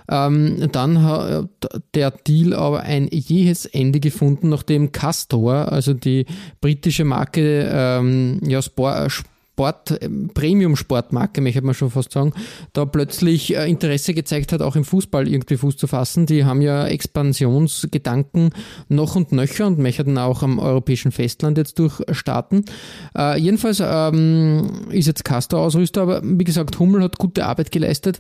Ähm, dann hat der Deal aber ein jähes Ende gefunden, nachdem Castor, also die britische Marke ähm, ja, Sport, Sport, ähm, Premium-Sportmarke, möchte man schon fast sagen, da plötzlich äh, Interesse gezeigt hat, auch im Fußball irgendwie Fuß zu fassen. Die haben ja Expansionsgedanken noch und nöcher und möchten auch am europäischen Festland jetzt durchstarten. Äh, jedenfalls ähm, ist jetzt Castor Ausrüster, aber wie gesagt, Hummel hat gute Arbeit geleistet.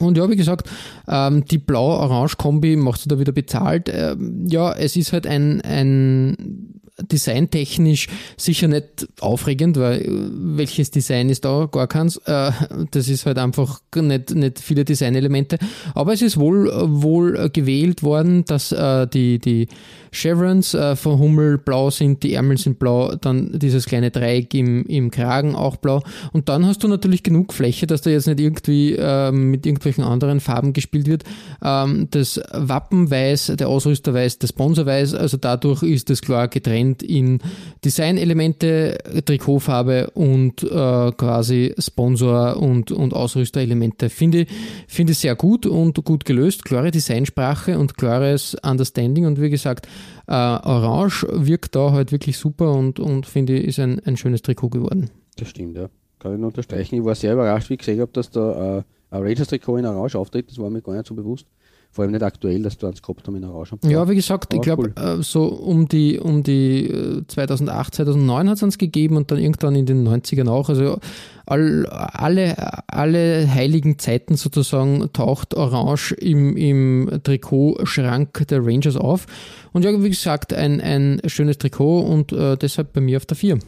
Und ja, wie gesagt, ähm, die blau-orange-Kombi macht sie da wieder bezahlt. Ähm, ja, es ist halt ein, ein designtechnisch sicher nicht aufregend, weil äh, welches Design ist da? Gar keins. Äh, das ist halt einfach nicht, nicht viele Designelemente. Aber es ist wohl, wohl gewählt worden, dass äh, die, die Chevrons von Hummel blau sind, die Ärmel sind blau, dann dieses kleine Dreieck im, im Kragen auch blau. Und dann hast du natürlich genug Fläche, dass da jetzt nicht irgendwie mit irgendwelchen anderen Farben gespielt wird. Ähm, das Wappen weiß, der Ausrüster weiß, der Sponsor weiß, also dadurch ist das klar getrennt getrennt in Designelemente, Trikotfarbe und äh, quasi Sponsor- und, und Ausrüsterelemente. Finde, finde ich sehr gut und gut gelöst. Klare Designsprache und klares Understanding. Und wie gesagt, äh, Orange wirkt da halt wirklich super und, und finde ich, ist ein, ein schönes Trikot geworden. Das stimmt, ja. Kann ich nur unterstreichen. Ich war sehr überrascht, wie ich gesehen habe, dass da äh, ein Rangers-Trikot in Orange auftritt. Das war mir gar nicht so bewusst. Vor allem nicht aktuell, dass du eins gehabt haben in Orange. Ja, wie gesagt, ich glaube, cool. äh, so um die, um die äh, 2008, 2009 hat es uns gegeben und dann irgendwann in den 90ern auch. Also all, alle, alle heiligen Zeiten sozusagen taucht Orange im, im Trikotschrank der Rangers auf. Und ja, wie gesagt, ein, ein schönes Trikot und äh, deshalb bei mir auf der 4.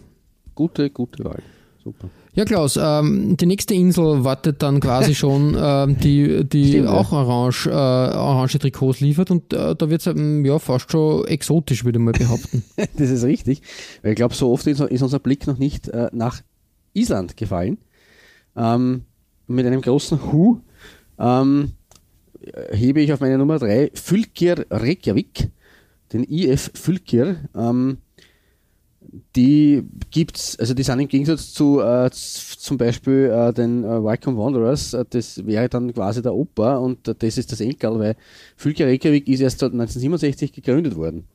Gute, gute Wahl. Super. Ja, Klaus, ähm, die nächste Insel wartet dann quasi schon, ähm, die, die Stimmt, auch orange, äh, orange Trikots liefert und äh, da wird es ähm, ja fast schon exotisch, würde ich mal behaupten. Das ist richtig, weil ich glaube, so oft ist, ist unser Blick noch nicht äh, nach Island gefallen. Ähm, mit einem großen Hu ähm, hebe ich auf meine Nummer 3 Fylkir Reykjavik, den IF Fylkir. Ähm, die gibt's, also die sind im Gegensatz zu äh, zum Beispiel äh, den äh, Wycombe Wanderers, äh, das wäre dann quasi der Opa und äh, das ist das Enkel, weil Fylkir Reykjavik ist erst 1967 gegründet worden.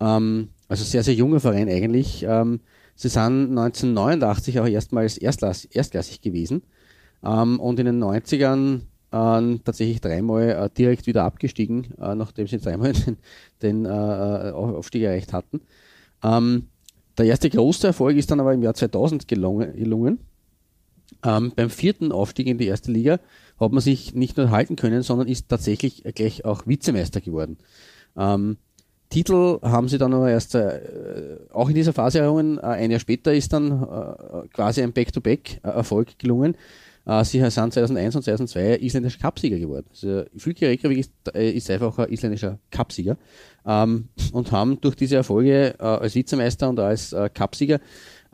Ähm, also sehr, sehr junger Verein eigentlich. Ähm, sie sind 1989 auch erstmals erstklass, erstklassig gewesen ähm, und in den 90ern äh, tatsächlich dreimal äh, direkt wieder abgestiegen, äh, nachdem sie dreimal den, den Aufstieg erreicht hatten. Ähm, der erste große Erfolg ist dann aber im Jahr 2000 gelungen. gelungen. Ähm, beim vierten Aufstieg in die erste Liga hat man sich nicht nur halten können, sondern ist tatsächlich gleich auch Vizemeister geworden. Ähm, Titel haben sie dann aber erst äh, auch in dieser Phase errungen. Äh, ein Jahr später ist dann äh, quasi ein Back-to-Back-Erfolg gelungen. Äh, sie sind 2001 und 2002 isländischer Cupsieger geworden. Also Fylkir Reykjavik ist, äh, ist einfach ein isländischer Cupsieger ähm, und haben durch diese Erfolge äh, als Vizemeister und als äh, Cupsieger,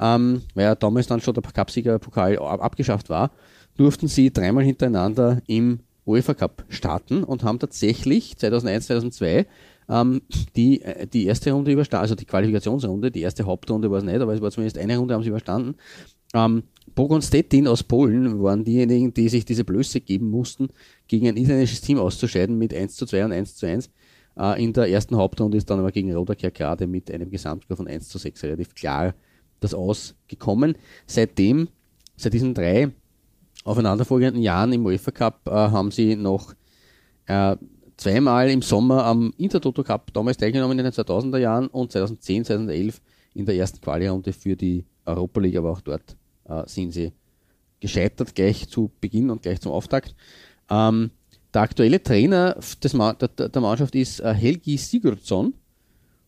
ähm, weil ja damals dann schon der Cupsieger-Pokal ab abgeschafft war, durften sie dreimal hintereinander im UEFA Cup starten und haben tatsächlich 2001, 2002 ähm, die, äh, die erste Runde überstanden, also die Qualifikationsrunde, die erste Hauptrunde war es nicht, aber es war zumindest eine Runde, haben sie überstanden. Ähm, Bogon Stettin aus Polen waren diejenigen, die sich diese Blöße geben mussten, gegen ein isländisches Team auszuscheiden mit 1 zu 2 und 1 zu 1. Äh, in der ersten Hauptrunde ist dann aber gegen Rodaker gerade mit einem Gesamtscore von 1 zu 6 relativ klar das Ausgekommen. Seitdem, seit diesen drei aufeinanderfolgenden Jahren im UEFA Cup äh, haben sie noch äh, zweimal im Sommer am Intertoto Cup damals teilgenommen in den 2000er Jahren und 2010, 2011 in der ersten Quali-Runde für die Europa League, aber auch dort äh, sind sie gescheitert gleich zu Beginn und gleich zum Auftakt. Ähm, der aktuelle Trainer des Ma der, der Mannschaft ist äh, Helgi Sigurdsson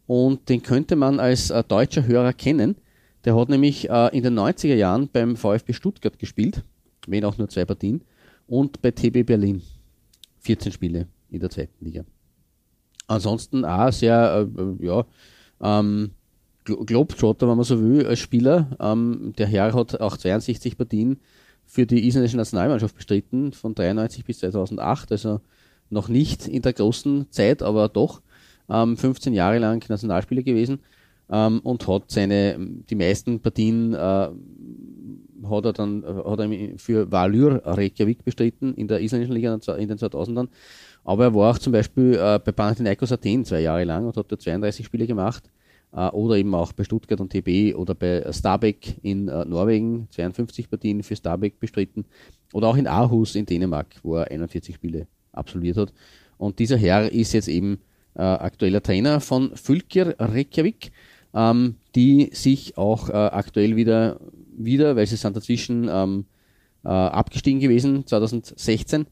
und den könnte man als äh, deutscher Hörer kennen. Der hat nämlich äh, in den 90er Jahren beim VfB Stuttgart gespielt, wenn auch nur zwei Partien, und bei TB Berlin 14 Spiele in der zweiten Liga. Ansonsten auch sehr, äh, ja, ähm, Globetrotter, wenn man so will, als Spieler. Ähm, der Herr hat auch 62 Partien für die isländische Nationalmannschaft bestritten, von 93 bis 2008, also noch nicht in der großen Zeit, aber doch ähm, 15 Jahre lang Nationalspieler gewesen ähm, und hat seine, die meisten Partien äh, hat er dann hat er für Valur Reykjavik bestritten in der isländischen Liga in den 2000ern. Aber er war auch zum Beispiel äh, bei Panathinaikos Athen zwei Jahre lang und hat da 32 Spiele gemacht. Äh, oder eben auch bei Stuttgart und TB oder bei Stabæk in äh, Norwegen 52 Partien für Stabæk bestritten. Oder auch in Aarhus in Dänemark, wo er 41 Spiele absolviert hat. Und dieser Herr ist jetzt eben äh, aktueller Trainer von Fylkir Reykjavik, ähm, die sich auch äh, aktuell wieder, wieder, weil sie sind dazwischen ähm, äh, abgestiegen gewesen, 2016.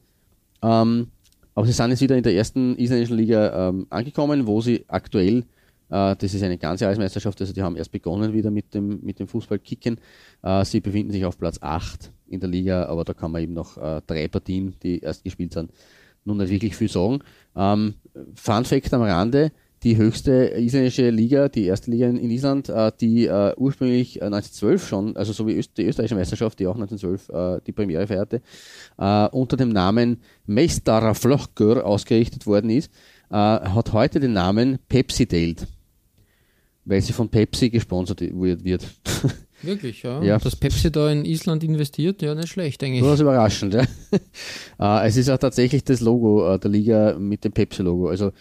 Ähm, aber sie sind jetzt wieder in der ersten isländischen Liga ähm, angekommen, wo sie aktuell, das ist eine ganze Jahresmeisterschaft, also die haben erst begonnen wieder mit dem, mit dem Fußballkicken. Äh, sie befinden sich auf Platz 8 in der Liga, aber da kann man eben noch äh, drei Partien, die erst gespielt sind, nun nicht wirklich viel sagen. Ähm, Fun Fact am Rande, die höchste isländische Liga, die erste Liga in, Island, äh, die äh, ursprünglich äh, 1912 schon, also so wie die österreichische Meisterschaft, die auch 1912 äh, die Premiere feierte, äh, unter dem Namen Meistaraflokkur ausgerichtet worden ist, äh, hat heute den Namen Pepsi Dale, weil sie von Pepsi gesponsert wird. Wirklich, ja. Ja. Dass Pepsi da in Island investiert, ja, nicht schlecht eigentlich. Durchaus überraschend, ja. äh, es ist auch tatsächlich das Logo äh, der Liga mit dem Pepsi-Logo. Also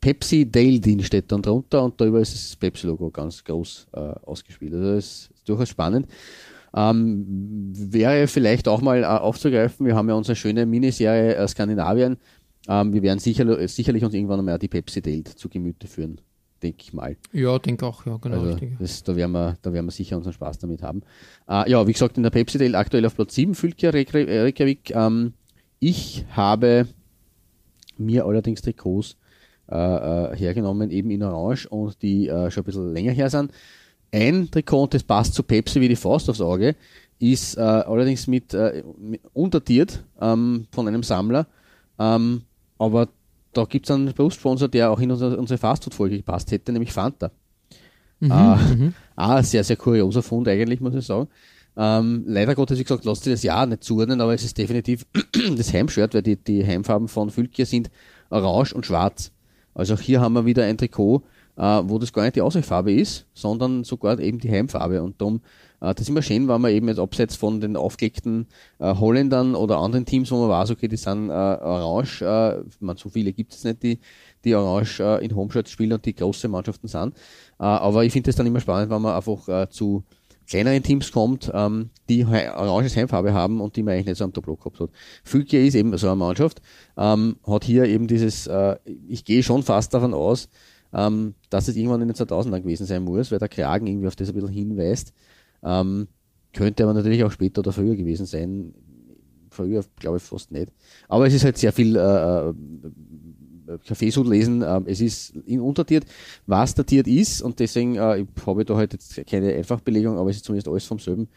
Pepsi Dale Dean steht dann drunter und darüber ist das Pepsi-Logo ganz groß äh, ausgespielt. Also das ist durchaus spannend. Ähm, wäre vielleicht auch mal äh, aufzugreifen, wir haben ja unsere schöne Miniserie äh, Skandinavien ähm, wir werden sicher, sicherlich uns irgendwann einmal die Pepsi Delt zu Gemüte führen, denke ich mal. Ja, denke auch, ja, genau. Also das, da, werden wir, da werden wir sicher unseren Spaß damit haben. Äh, ja, wie gesagt, in der Pepsi Delt aktuell auf Platz 7, Fülkia Reykjavik. Ähm, ich habe mir allerdings Trikots äh, äh, hergenommen, eben in Orange und die äh, schon ein bisschen länger her sind. Ein Trikot, und das passt zu Pepsi wie die Faust aufs Auge, ist äh, allerdings mit, äh, mit untertiert ähm, von einem Sammler. Ähm, aber da gibt es einen Berufssponsor, der auch in unsere, unsere Fastfood-Folge gepasst hätte, nämlich Fanta. Mhm, äh, mhm. ein sehr, sehr kurioser Fund eigentlich, muss ich sagen. Ähm, leider Gottes, wie gesagt, lasst sich das ja nicht zuordnen, aber es ist definitiv das Heimshirt, weil die, die Heimfarben von Fülkir sind orange und schwarz. Also auch hier haben wir wieder ein Trikot, äh, wo das gar nicht die Ausweichfarbe ist, sondern sogar eben die Heimfarbe. Und darum, das ist immer schön, wenn man eben jetzt abseits von den aufgelegten äh, Holländern oder anderen Teams, wo man weiß, okay, die sind äh, orange, äh, man, so viele gibt es nicht, die, die orange äh, in Homeshirts spielen und die große Mannschaften sind. Äh, aber ich finde es dann immer spannend, wenn man einfach äh, zu kleineren Teams kommt, ähm, die oranges Heimfarbe haben und die man eigentlich nicht so am Tableau gehabt hat. Fülke ist eben so eine Mannschaft, ähm, hat hier eben dieses, äh, ich gehe schon fast davon aus, ähm, dass es irgendwann in den 2000ern gewesen sein muss, weil der Kragen irgendwie auf das ein bisschen hinweist. Ähm, könnte aber natürlich auch später oder früher gewesen sein. Früher glaube ich fast nicht. Aber es ist halt sehr viel äh, äh Kaffeesud lesen. Ähm, es ist in untertiert, was datiert ist und deswegen äh, habe ich da halt jetzt keine Einfachbelegung, aber es ist zumindest alles vom selben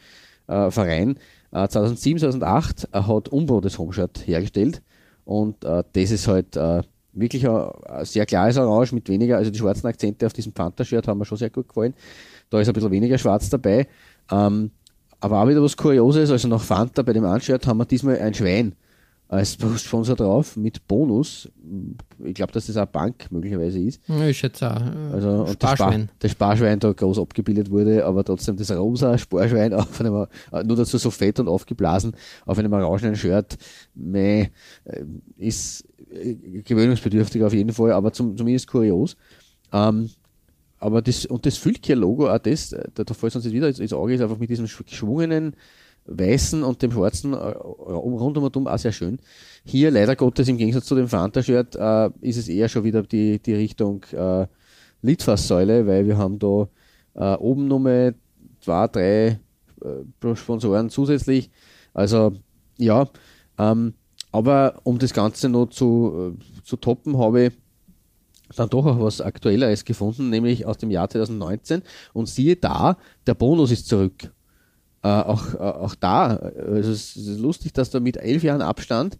äh, Verein. Äh, 2007, 2008 äh, hat Umbro das Homeshirt hergestellt und äh, das ist halt wirklich ein, ein, sehr klares Orange mit weniger, also die schwarzen Akzente auf diesem Panther-Shirt haben mir schon sehr gut gefallen. Da ist ein bisschen weniger schwarz dabei. Ähm, aber auch wieder was Kurioses, also nach Fanta bei dem Anshirt haben wir diesmal ein Schwein als Sponsor drauf mit Bonus. Ich glaube, dass das eine Bank möglicherweise ist. Ja, ich schätze auch. Äh, also, und Sparschwein. Das, Spar, Sparschwein da groß abgebildet wurde, aber trotzdem das rosa Sparschwein auf einem, äh, nur dazu so fett und aufgeblasen auf einem orangenen Shirt, meh, äh, ist gewöhnungsbedürftig auf jeden Fall, aber zum, zumindest kurios. Ähm, aber das, und das Fülker-Logo, auch das, da, da fällt uns jetzt wieder ins Auge, ist einfach mit diesem geschwungenen, weißen und dem schwarzen äh, rundum und um auch sehr schön. Hier leider Gottes im Gegensatz zu dem Fanta-Shirt äh, ist es eher schon wieder die, die Richtung äh, Litfaßsäule, weil wir haben da äh, oben nochmal zwei, drei äh, Sponsoren zusätzlich. Also ja, ähm, aber um das Ganze noch zu, äh, zu toppen, habe ich dann doch auch was Aktuelleres gefunden, nämlich aus dem Jahr 2019. Und siehe da, der Bonus ist zurück äh, auch, äh, auch da, also es ist lustig, dass da mit elf Jahren Abstand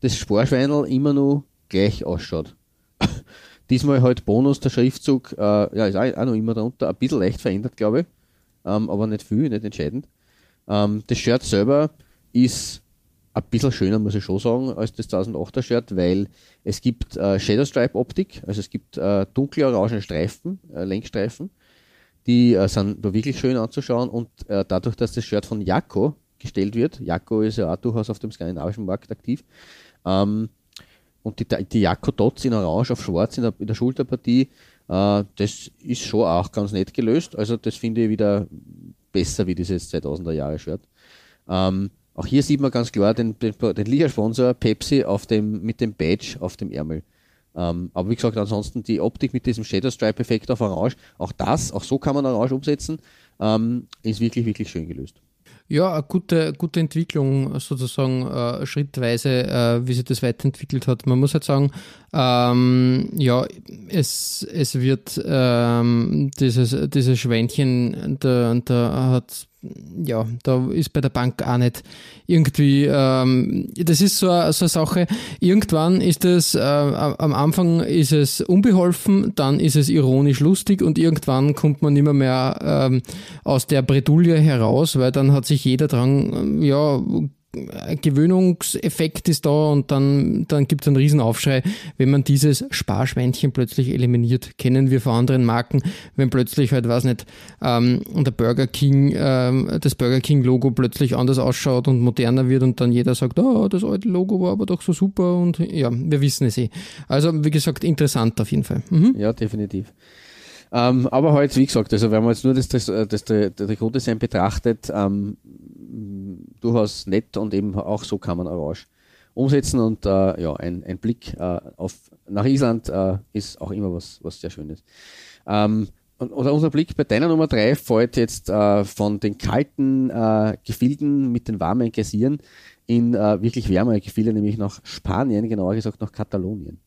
das Sporschweinl immer nur gleich ausschaut. Diesmal halt Bonus, der Schriftzug, äh, ja, ist auch, auch noch immer darunter, ein bisschen leicht verändert, glaube ich, ähm, aber nicht viel, nicht entscheidend. Ähm, das Shirt selber ist ein bisschen schöner, muss ich schon sagen, als das 1008er Shirt, weil es gibt äh, Shadow Stripe Optik, also es gibt äh, dunkle orange Streifen, äh, Lenkstreifen die äh, sind da wirklich schön anzuschauen und äh, dadurch, dass das Shirt von Jakko gestellt wird, Jakko ist ja auch durchaus auf dem skandinavischen Markt aktiv, ähm, und die, die Jakko Dots in Orange auf Schwarz in der, in der Schulterpartie, äh, das ist schon auch ganz nett gelöst. Also das finde ich wieder besser wie dieses 2000er Jahre Shirt. Ähm, auch hier sieht man ganz klar den, den, den Liga-Sponsor Pepsi auf dem, mit dem Badge auf dem Ärmel. Ähm, aber wie gesagt, ansonsten die Optik mit diesem Shadow Stripe Effekt auf Orange, auch das, auch so kann man Orange umsetzen, ähm, ist wirklich, wirklich schön gelöst. Ja, eine gute, gute Entwicklung sozusagen äh, schrittweise, äh, wie sich das weiterentwickelt hat. Man muss halt sagen, ähm, ja, es, es wird ähm, dieses, dieses Schweinchen, da, da hat ja, da ist bei der Bank auch nicht irgendwie, ähm, das ist so, so eine Sache, irgendwann ist es, äh, am Anfang ist es unbeholfen, dann ist es ironisch lustig und irgendwann kommt man immer mehr ähm, aus der Bredouille heraus, weil dann hat sich jeder dran, ja, Gewöhnungseffekt ist da und dann, dann gibt es einen Riesenaufschrei, wenn man dieses Sparschweinchen plötzlich eliminiert. Kennen wir von anderen Marken, wenn plötzlich halt, weiß nicht, ähm, der Burger King, ähm, das Burger King Logo plötzlich anders ausschaut und moderner wird und dann jeder sagt, oh, das alte Logo war aber doch so super und ja, wir wissen es eh. Also, wie gesagt, interessant auf jeden Fall. Mhm. Ja, definitiv. Ähm, aber halt, wie gesagt, also wenn man jetzt nur das, das, das, das, das Trikotdesign betrachtet, ähm, durchaus nett und eben auch so kann man Orange umsetzen und äh, ja, ein, ein Blick äh, auf, nach Island äh, ist auch immer was, was sehr Schönes. Ähm, und, oder unser Blick bei deiner Nummer drei fällt jetzt äh, von den kalten äh, Gefilden mit den warmen Geysirn in äh, wirklich wärmere Gefilde, nämlich nach Spanien, genauer gesagt nach Katalonien.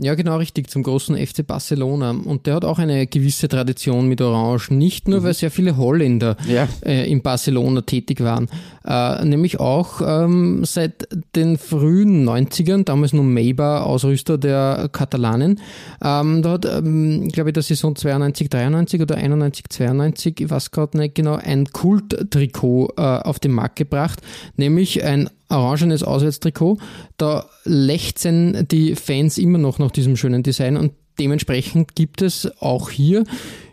Ja, genau richtig, zum großen FC Barcelona. Und der hat auch eine gewisse Tradition mit Orange. Nicht nur, mhm. weil sehr viele Holländer ja. äh, in Barcelona tätig waren, äh, nämlich auch ähm, seit den frühen 90ern, damals nur Maybar, Ausrüster der Katalanen. Ähm, da hat, ähm, glaube ich, der Saison 92, 93 oder 91, 92, ich weiß gerade nicht genau, ein Kult-Trikot äh, auf den Markt gebracht, nämlich ein orangenes Auswärtstrikot. Da lechzen die Fans immer noch nach diesem schönen Design und dementsprechend gibt es auch hier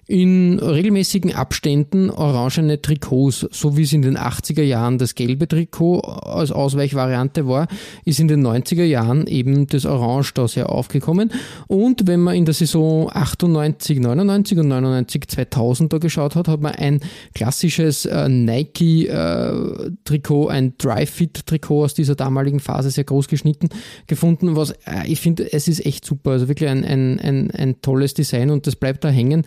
in regelmäßigen Abständen orangene Trikots, so wie es in den 80er Jahren das gelbe Trikot als Ausweichvariante war, ist in den 90er Jahren eben das Orange da sehr aufgekommen. Und wenn man in der Saison 98, 99 und 99, 2000 da geschaut hat, hat man ein klassisches äh, Nike-Trikot, äh, ein Dry-Fit-Trikot aus dieser damaligen Phase sehr groß geschnitten gefunden, was äh, ich finde, es ist echt super. Also wirklich ein, ein, ein, ein tolles Design und das bleibt da hängen.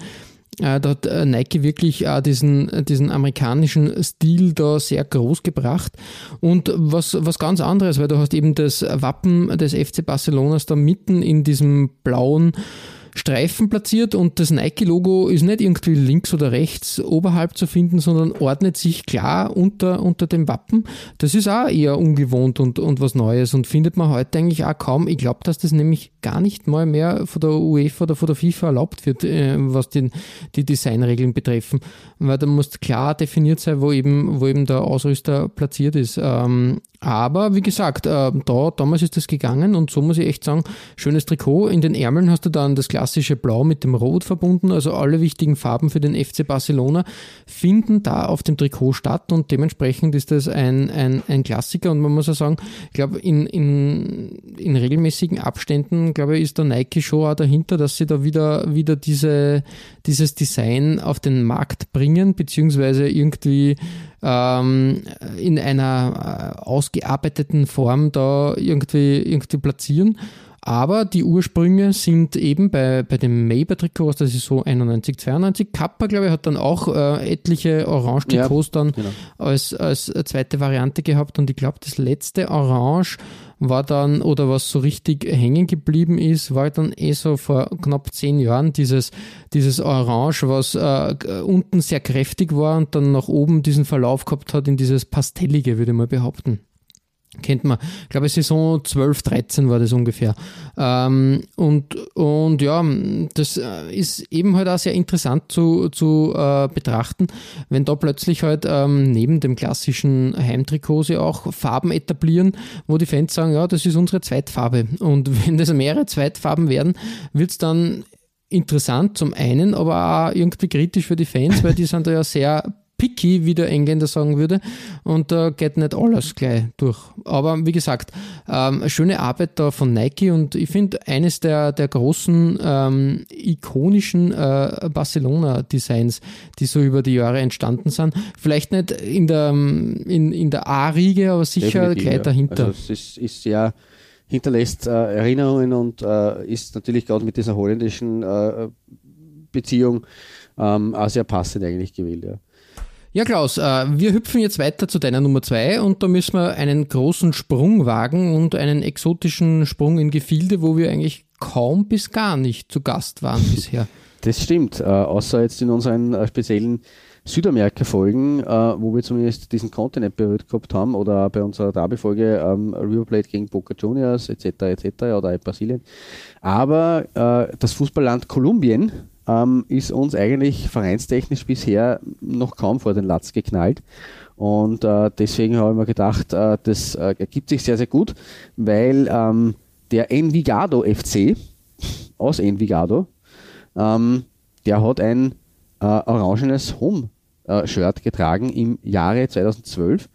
Äh, da hat äh, Nike wirklich äh, diesen, diesen amerikanischen Stil da sehr groß gebracht. Und was, was ganz anderes, weil du hast eben das Wappen des FC Barcelonas da mitten in diesem blauen Streifen platziert und das Nike-Logo ist nicht irgendwie links oder rechts oberhalb zu finden, sondern ordnet sich klar unter, unter dem Wappen. Das ist auch eher ungewohnt und, und was Neues und findet man heute eigentlich auch kaum. Ich glaube, dass das nämlich gar nicht mal mehr von der UEFA oder von der FIFA erlaubt wird, äh, was den, die Designregeln betreffen, weil da muss klar definiert sein, wo eben, wo eben der Ausrüster platziert ist. Ähm, aber wie gesagt, äh, da, damals ist das gegangen und so muss ich echt sagen, schönes Trikot. In den Ärmeln hast du dann das klassische Blau mit dem Rot verbunden, also alle wichtigen Farben für den FC Barcelona finden da auf dem Trikot statt und dementsprechend ist das ein, ein, ein Klassiker und man muss auch sagen, ich glaube, in, in, in regelmäßigen Abständen, glaube ich, ist der Nike Show auch dahinter, dass sie da wieder, wieder diese, dieses Design auf den Markt bringen, beziehungsweise irgendwie ähm, in einer äh, ausgearbeiteten Form da irgendwie, irgendwie platzieren. Aber die Ursprünge sind eben bei, bei dem Maber-Trikot aus der Saison 91, 92. Kappa, glaube ich, hat dann auch äh, etliche Orange-Trikots ja, dann genau. als, als zweite Variante gehabt. Und ich glaube, das letzte Orange war dann, oder was so richtig hängen geblieben ist, war dann eh so vor knapp zehn Jahren dieses, dieses Orange, was äh, unten sehr kräftig war und dann nach oben diesen Verlauf gehabt hat in dieses Pastellige, würde ich mal behaupten kennt man. Ich glaube, Saison 12, 13 war das ungefähr. Ähm, und, und ja, das äh, ist eben halt auch sehr interessant zu, zu äh, betrachten, wenn da plötzlich halt ähm, neben dem klassischen Heimtrikot sie auch Farben etablieren, wo die Fans sagen, ja, das ist unsere Zweitfarbe. Und wenn das mehrere Zweitfarben werden, wird es dann interessant zum einen, aber auch irgendwie kritisch für die Fans, weil die sind da ja sehr picky, wie der Engländer sagen würde. Und da geht nicht alles gleich durch. Aber wie gesagt, ähm, schöne Arbeit da von Nike und ich finde eines der, der großen ähm, ikonischen äh, Barcelona-Designs, die so über die Jahre entstanden sind. Vielleicht nicht in der, in, in der A-Riege, aber sicher Definitiv, gleich dahinter. Also es ist, ist ja hinterlässt äh, Erinnerungen und äh, ist natürlich gerade mit dieser holländischen äh, Beziehung ähm, auch sehr passend eigentlich gewählt. Ja. Ja, Klaus, äh, wir hüpfen jetzt weiter zu deiner Nummer zwei und da müssen wir einen großen Sprung wagen und einen exotischen Sprung in Gefilde, wo wir eigentlich kaum bis gar nicht zu Gast waren bisher. Das stimmt, äh, außer jetzt in unseren äh, speziellen Südamerika-Folgen, wo wir zumindest diesen Kontinent berührt gehabt haben oder bei unserer Derby-Folge ähm, River Plate gegen Boca Juniors etc. etc. oder Brasilien. Aber das Fußballland Kolumbien ähm, ist uns eigentlich vereinstechnisch bisher noch kaum vor den Latz geknallt. Und äh, deswegen habe ich mir gedacht, äh, das äh, ergibt sich sehr, sehr gut, weil ähm, der Envigado FC aus Envigado, ähm, der hat ein äh, orangenes Home-Shirt getragen im Jahre 2012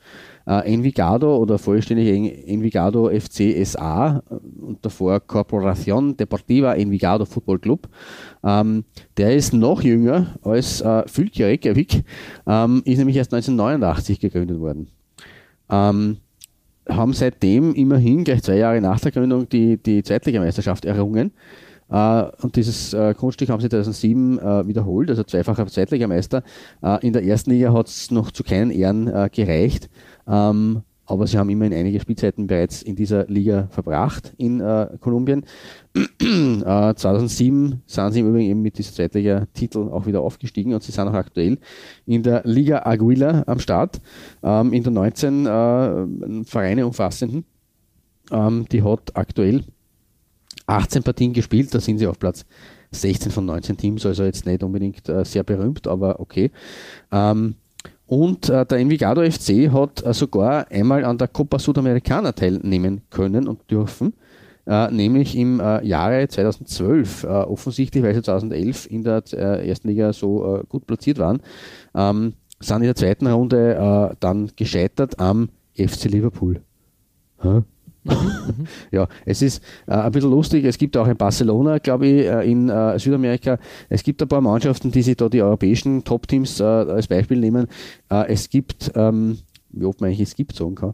äh, Envigado oder vollständig Envigado FC SA äh, und davor Corporación Deportiva Envigado Football Club. Ähm, der ist noch jünger als äh, Fylkja Reykjavik, ähm, ist nämlich erst 1989 gegründet worden. Ähm, haben seitdem immerhin gleich zwei Jahre nach der Gründung die, die Zweitligameisterschaft errungen. Uh, und dieses uh, Kunststück haben sie 2007 uh, wiederholt, also zweifacher Zweitligameister. in der ersten Liga hat es noch zu keinen Ehren gereicht. Ähm, aber sie haben immerhin einige Spielzeiten bereits in dieser Liga verbracht in äh, Kolumbien. äh, 2007 sind sie im Übrigen eben mit diesem Zweitliga-Titel auch wieder aufgestiegen und sie sind auch aktuell in der Liga Aguila am Start, ähm, in der 19 äh, Vereine umfassenden. Ähm, die hat aktuell 18 Partien gespielt, da sind sie auf Platz 16 von 19 Teams, also jetzt nicht unbedingt äh, sehr berühmt, aber okay. Ähm, und äh, der Envigado FC hat äh, sogar einmal an der Copa Sudamericana teilnehmen können und dürfen, äh, nämlich im äh, Jahre 2012. Äh, offensichtlich, weil sie 2011 in der ersten Liga so gut platziert waren, ähm, sind in der zweiten Runde dann gescheitert am FC Liverpool. Huh? Ja, es ist äh, ein bisschen lustig. Es gibt auch in Barcelona, glaube ich, äh, in äh, Südamerika. Es gibt ein paar Mannschaften, die sich da die europäischen Top-Teams äh, als Beispiel nehmen. Äh, es gibt, ähm, wie oft man eigentlich es gibt sagen kann,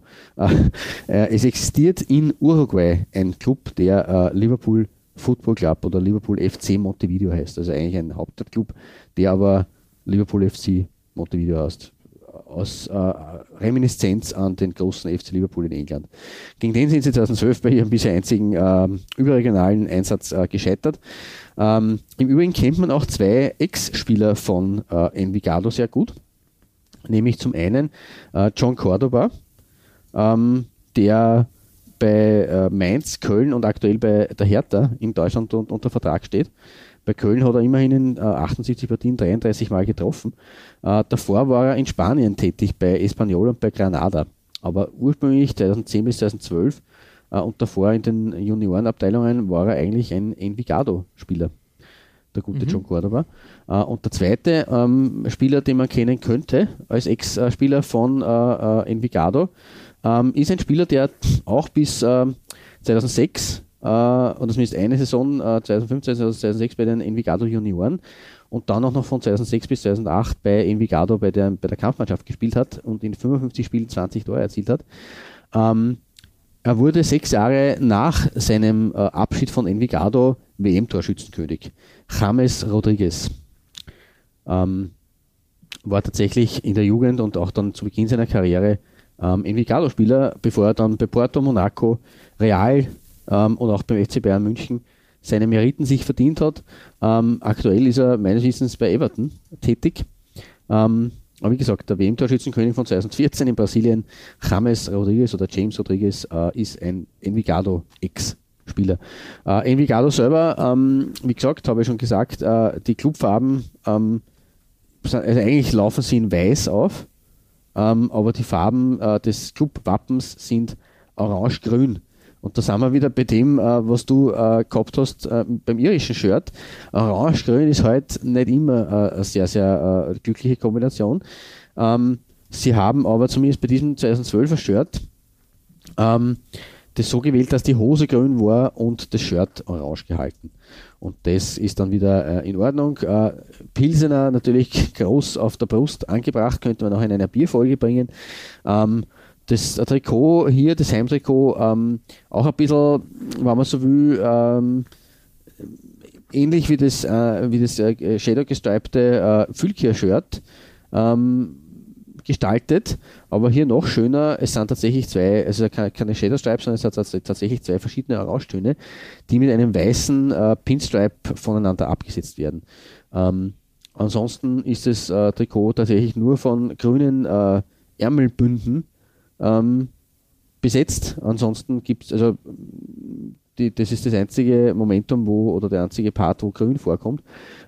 äh, es existiert in Uruguay ein Club, der Liverpool Football Club oder Liverpool FC Montevideo heißt. Also eigentlich ein Hauptstadtclub, der aber Liverpool FC Montevideo heißt aus äh, Reminiszenz an den großen FC Liverpool in England. Gegen den sind sie 2012 bei ihrem bisher einzigen äh, überregionalen Einsatz äh, gescheitert. Ähm, Im Übrigen kennt man auch zwei Ex-Spieler von äh, Envigado sehr gut, nämlich zum einen äh, John Cordoba, ähm, der bei äh, Mainz, Köln und aktuell bei der Hertha in Deutschland unter Vertrag steht. Bei Köln hat er immerhin in äh, 78 Partien 33 Mal getroffen. Äh, davor war er in Spanien tätig bei Espanyol und bei Granada. Aber ursprünglich 2010 bis 2012 äh, und davor in den Juniorenabteilungen war er eigentlich ein Envigado-Spieler der gute mhm. John Cordoba. Uh, und der zweite ähm, Spieler, den man kennen könnte, als Ex-Spieler von äh, äh, Envigado, ähm, ist ein Spieler, der auch bis äh, 2006 äh, oder zumindest eine Saison äh, 2015, 2006 bei den Envigado Junioren und dann auch noch von 2006 bis 2008 bei Envigado bei der, bei der Kampfmannschaft gespielt hat und in 55 Spielen 20 Tore erzielt hat. Ähm, er wurde sechs Jahre nach seinem äh, Abschied von Envigado WM-Torschützenkönig. James Rodriguez ähm, war tatsächlich in der Jugend und auch dann zu Beginn seiner Karriere ähm, Envigado-Spieler, bevor er dann bei Porto, Monaco, Real ähm, und auch beim FC Bayern München seine Meriten sich verdient hat. Ähm, aktuell ist er meines Wissens bei Everton tätig. Ähm, aber wie gesagt, der WM-Torschützenkönig von 2014 in Brasilien, James Rodriguez oder James Rodriguez, äh, ist ein Envigado-Ex-Spieler. Äh, Envigado selber, ähm, wie gesagt, habe ich schon gesagt, äh, die Clubfarben, ähm, also eigentlich laufen sie in weiß auf, ähm, aber die Farben äh, des Clubwappens sind orange-grün. Und da sind wir wieder bei dem, äh, was du äh, gehabt hast äh, beim irischen Shirt. Orange-Grün ist halt nicht immer äh, eine sehr, sehr äh, glückliche Kombination. Ähm, sie haben aber zumindest bei diesem 2012er Shirt ähm, das so gewählt, dass die Hose grün war und das Shirt orange gehalten. Und das ist dann wieder äh, in Ordnung. Äh, Pilsener natürlich groß auf der Brust angebracht, könnte man auch in einer Bierfolge bringen. Ähm, das Trikot hier, das Heimtrikot, ähm, auch ein bisschen, wenn man so will, ähm, ähnlich wie das, äh, wie das äh, Shadow gestripte äh, Fülkir-Shirt ähm, gestaltet, aber hier noch schöner, es sind tatsächlich zwei, also keine Shadow Stripes, sondern es hat tatsächlich zwei verschiedene Orangetöne, die mit einem weißen äh, Pinstripe voneinander abgesetzt werden. Ähm, ansonsten ist das äh, Trikot tatsächlich nur von grünen äh, Ärmelbünden ähm, besetzt. Ansonsten gibt es, also die, das ist das einzige Momentum, wo oder der einzige Part, wo grün vorkommt.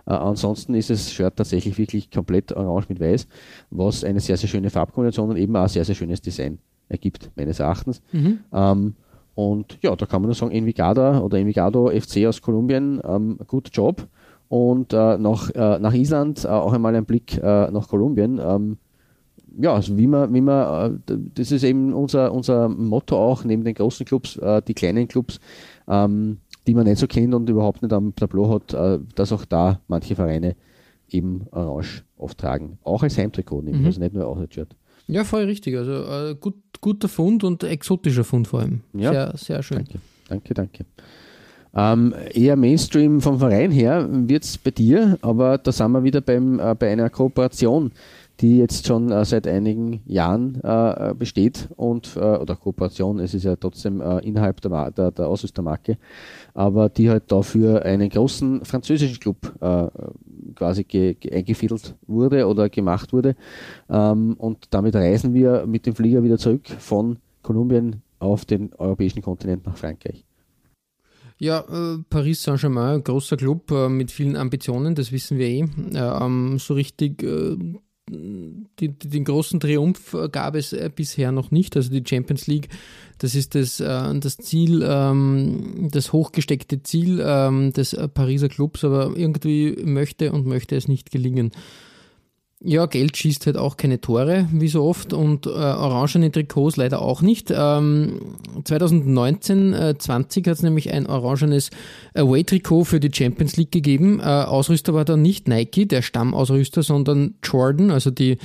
Äh, ansonsten ist das Shirt tatsächlich wirklich komplett orange mit weiß, was eine sehr, sehr schöne Farbkombination und eben auch ein sehr, sehr schönes Design ergibt, meines Erachtens. Mhm. Ähm, und ja, da kann man nur sagen, Envigada oder Envigado FC aus Kolumbien, ähm, gut Job. Und äh, nach, äh, nach Island äh, auch einmal ein Blick äh, nach Kolumbien. Ähm, ja, also wie man, wie man, äh, das ist eben unser, unser Motto auch, neben den großen Clubs, äh, die kleinen Clubs, ähm, die man nicht so kennt und überhaupt nicht am Tableau hat, äh, dass auch da manche Vereine eben Orange oft tragen. Auch als Heimtrikot, mhm. also nicht nur als Shirt. Ja, voll richtig. Also gut, guter Fund und exotischer Fund vor allem. Ja. Sehr, sehr schön. Danke, danke, danke. Ähm, eher Mainstream vom Verein her wird es bei dir, aber da sind wir wieder beim, äh, bei einer Kooperation, die jetzt schon äh, seit einigen Jahren äh, besteht und äh, oder Kooperation, es ist ja trotzdem äh, innerhalb der, der, der Ausrüstermarke, aber die halt dafür einen großen französischen Club äh, quasi ge, ge eingefädelt wurde oder gemacht wurde. Ähm, und damit reisen wir mit dem Flieger wieder zurück von Kolumbien auf den europäischen Kontinent nach Frankreich. Ja, äh, Paris Saint-Germain, großer Club äh, mit vielen Ambitionen, das wissen wir eh. Äh, ähm, so richtig äh, die, den großen Triumph äh, gab es äh, bisher noch nicht. Also die Champions League, das ist das, das Ziel, ähm, das hochgesteckte Ziel ähm, des Pariser Clubs, aber irgendwie möchte und möchte es nicht gelingen. Ja, Geld schießt halt auch keine Tore, wie so oft, und äh, orangene Trikots leider auch nicht. Ähm, 2019, äh, 20 hat es nämlich ein orangenes Away-Trikot für die Champions League gegeben. Äh, Ausrüster war dann nicht Nike, der Stammausrüster, sondern Jordan, also die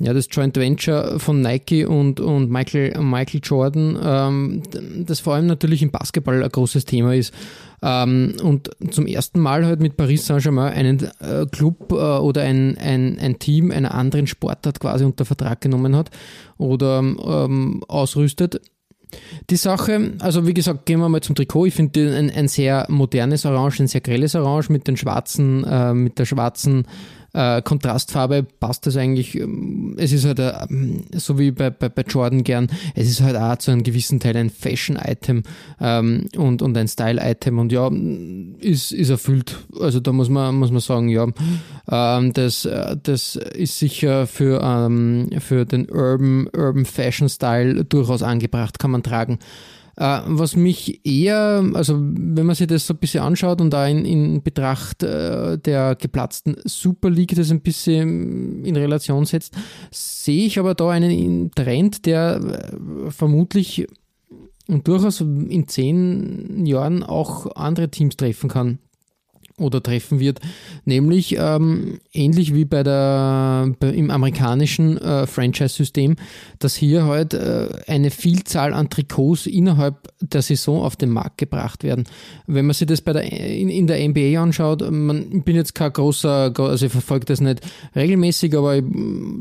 ja, das Joint Venture von Nike und, und Michael, Michael Jordan, ähm, das vor allem natürlich im Basketball ein großes Thema ist. Ähm, und zum ersten Mal halt mit Paris Saint-Germain einen äh, Club äh, oder ein, ein, ein Team einer anderen Sportart quasi unter Vertrag genommen hat oder ähm, ausrüstet. Die Sache, also wie gesagt, gehen wir mal zum Trikot. Ich finde ein, ein sehr modernes Orange, ein sehr grelles Orange mit den schwarzen, äh, mit der schwarzen äh, Kontrastfarbe passt das eigentlich. Ähm, es ist halt, äh, so wie bei, bei, bei, Jordan gern, es ist halt auch zu einem gewissen Teil ein Fashion-Item ähm, und, und ein Style-Item und ja, ist, ist erfüllt. Also da muss man, muss man sagen, ja, ähm, das, äh, das ist sicher für, ähm, für den Urban, Urban Fashion Style durchaus angebracht, kann man tragen. Äh, was mich eher, also wenn man sich das so ein bisschen anschaut und da in, in Betracht äh, der geplatzten Super League das ein bisschen in Relation setzt, sehe ich aber da einen Trend, der äh, vermutlich und durchaus in zehn Jahren auch andere Teams treffen kann oder treffen wird, nämlich ähm, ähnlich wie bei der im amerikanischen äh, Franchise-System, dass hier halt äh, eine Vielzahl an Trikots innerhalb der Saison auf den Markt gebracht werden. Wenn man sich das bei der in, in der NBA anschaut, man ich bin jetzt kein großer, also ich verfolge das nicht regelmäßig, aber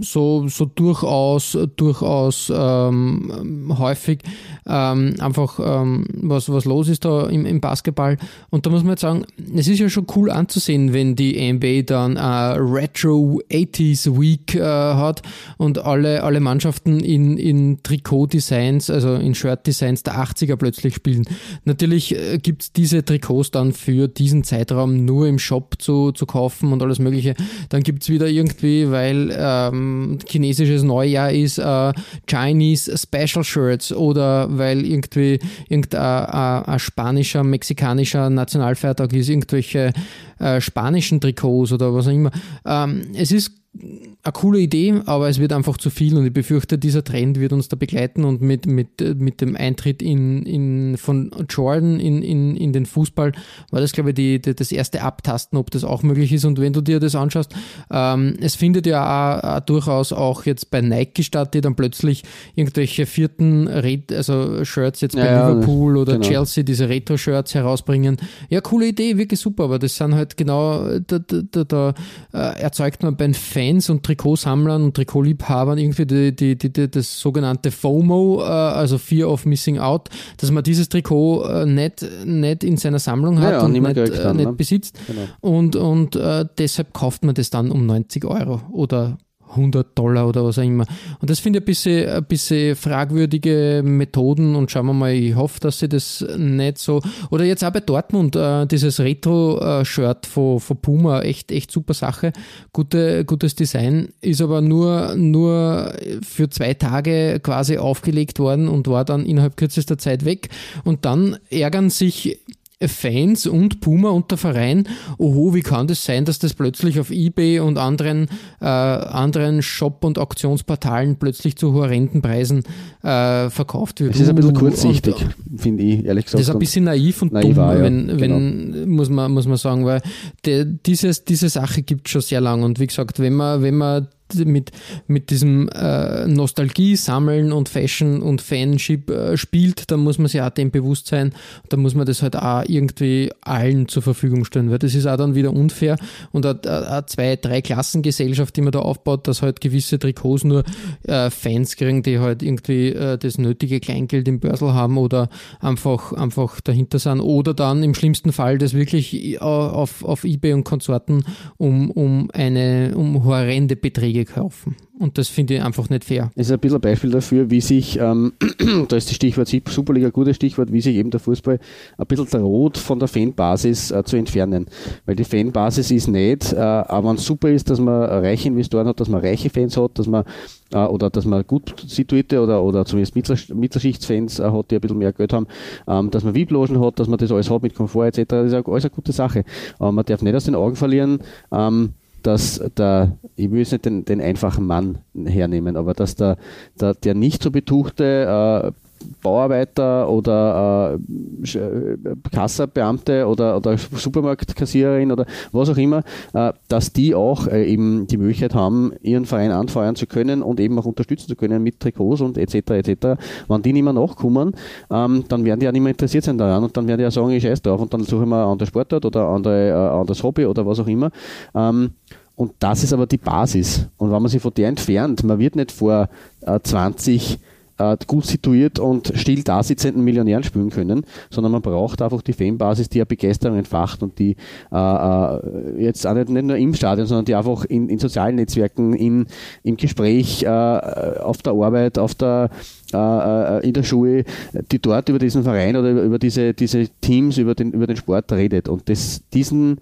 so so durchaus durchaus ähm, häufig ähm, einfach ähm, was was los ist da im, im Basketball und da muss man jetzt sagen, es ist ja schon cool anzusehen, wenn die NBA dann äh, Retro 80s Week äh, hat und alle, alle Mannschaften in, in Trikot-Designs, also in Shirt-Designs der 80er plötzlich spielen. Natürlich äh, gibt es diese Trikots dann für diesen Zeitraum nur im Shop zu, zu kaufen und alles Mögliche. Dann gibt es wieder irgendwie, weil ähm, chinesisches Neujahr ist, äh, Chinese Special Shirts oder weil irgendwie irgendein ein spanischer, mexikanischer Nationalfeiertag ist, irgendwelche äh, spanischen Trikots oder was auch immer. Ähm, es ist eine coole Idee, aber es wird einfach zu viel und ich befürchte, dieser Trend wird uns da begleiten und mit, mit, mit dem Eintritt in, in, von Jordan in, in, in den Fußball war das, glaube ich, die, die, das erste Abtasten, ob das auch möglich ist und wenn du dir das anschaust, ähm, es findet ja auch, auch durchaus auch jetzt bei Nike statt, die dann plötzlich irgendwelche vierten Red also Shirts jetzt bei ja, Liverpool oder genau. Chelsea, diese Retro-Shirts herausbringen. Ja, coole Idee, wirklich super, aber das sind halt genau, da, da, da, da äh, erzeugt man bei den Fans und Trikotsammlern und Trikotliebhabern irgendwie die, die, die, das sogenannte FOMO, äh, also Fear of Missing Out, dass man dieses Trikot äh, nicht, nicht in seiner Sammlung hat ja, und nicht, äh, dann, nicht ne? besitzt. Genau. Und, und äh, deshalb kauft man das dann um 90 Euro oder 100 Dollar oder was auch immer. Und das finde ich ein bisschen, ein bisschen fragwürdige Methoden und schauen wir mal, ich hoffe, dass sie das nicht so. Oder jetzt auch bei Dortmund, äh, dieses Retro-Shirt von, von Puma, echt, echt super Sache. Gute, gutes Design, ist aber nur, nur für zwei Tage quasi aufgelegt worden und war dann innerhalb kürzester Zeit weg. Und dann ärgern sich Fans und Puma und der Verein, oho, wie kann das sein, dass das plötzlich auf Ebay und anderen, äh, anderen Shop- und Auktionsportalen plötzlich zu horrenden Preisen äh, verkauft wird? Das ist ein bisschen kurzsichtig, finde ich, ehrlich gesagt. Das ist ein bisschen naiv und naiv dumm, war, ja. wenn, wenn genau. muss, man, muss man sagen, weil de, dieses, diese Sache gibt es schon sehr lange und wie gesagt, wenn man, wenn man mit, mit diesem äh, Nostalgie sammeln und Fashion und Fanship äh, spielt, dann muss man sich auch dem bewusst sein, dann muss man das halt auch irgendwie allen zur Verfügung stellen, weil das ist auch dann wieder unfair. Und eine, eine zwei, drei Klassengesellschaft, die man da aufbaut, dass halt gewisse Trikots nur äh, Fans kriegen, die halt irgendwie äh, das nötige Kleingeld im Börsel haben oder einfach, einfach dahinter sind. Oder dann im schlimmsten Fall das wirklich auf, auf Ebay und Konsorten um, um eine um horrende Beträge kaufen. Und das finde ich einfach nicht fair. Das ist ein bisschen ein Beispiel dafür, wie sich, ähm, da ist das Stichwort Superliga ein gutes Stichwort, wie sich eben der Fußball ein bisschen droht von der Fanbasis äh, zu entfernen. Weil die Fanbasis ist nicht, äh, aber wenn es super ist, dass man reiche Investoren hat, dass man reiche Fans hat, dass man äh, oder dass man gut situierte oder, oder zumindest Mittelschichtsfans äh, hat, die ein bisschen mehr Geld haben, ähm, dass man VIP-Logen hat, dass man das alles hat mit Komfort etc. Das ist alles eine gute Sache. Aber man darf nicht aus den Augen verlieren, ähm, dass der, ich will jetzt nicht den, den einfachen Mann hernehmen, aber dass der, der, der nicht so betuchte äh, Bauarbeiter oder äh, äh, Kassabeamte oder, oder Supermarktkassiererin oder was auch immer, äh, dass die auch äh, eben die Möglichkeit haben, ihren Verein anfeuern zu können und eben auch unterstützen zu können mit Trikots und etc. etc. Wenn die nicht mehr nachkommen, ähm, dann werden die ja nicht mehr interessiert sein daran und dann werden die ja sagen, ich scheiß drauf und dann suche ich mir ein anderes Sportart oder andere, äh, anderes Hobby oder was auch immer. Ähm, und das ist aber die Basis. Und wenn man sich von der entfernt, man wird nicht vor äh, 20 äh, gut situiert und still da sitzenden Millionären spielen können, sondern man braucht einfach die Fanbasis, die ja Begeisterung entfacht und die äh, äh, jetzt auch nicht, nicht, nur im Stadion, sondern die einfach in, in sozialen Netzwerken, in, im Gespräch, äh, auf der Arbeit, auf der äh, in der Schule, die dort über diesen Verein oder über, über diese, diese Teams, über den, über den Sport redet. Und das, diesen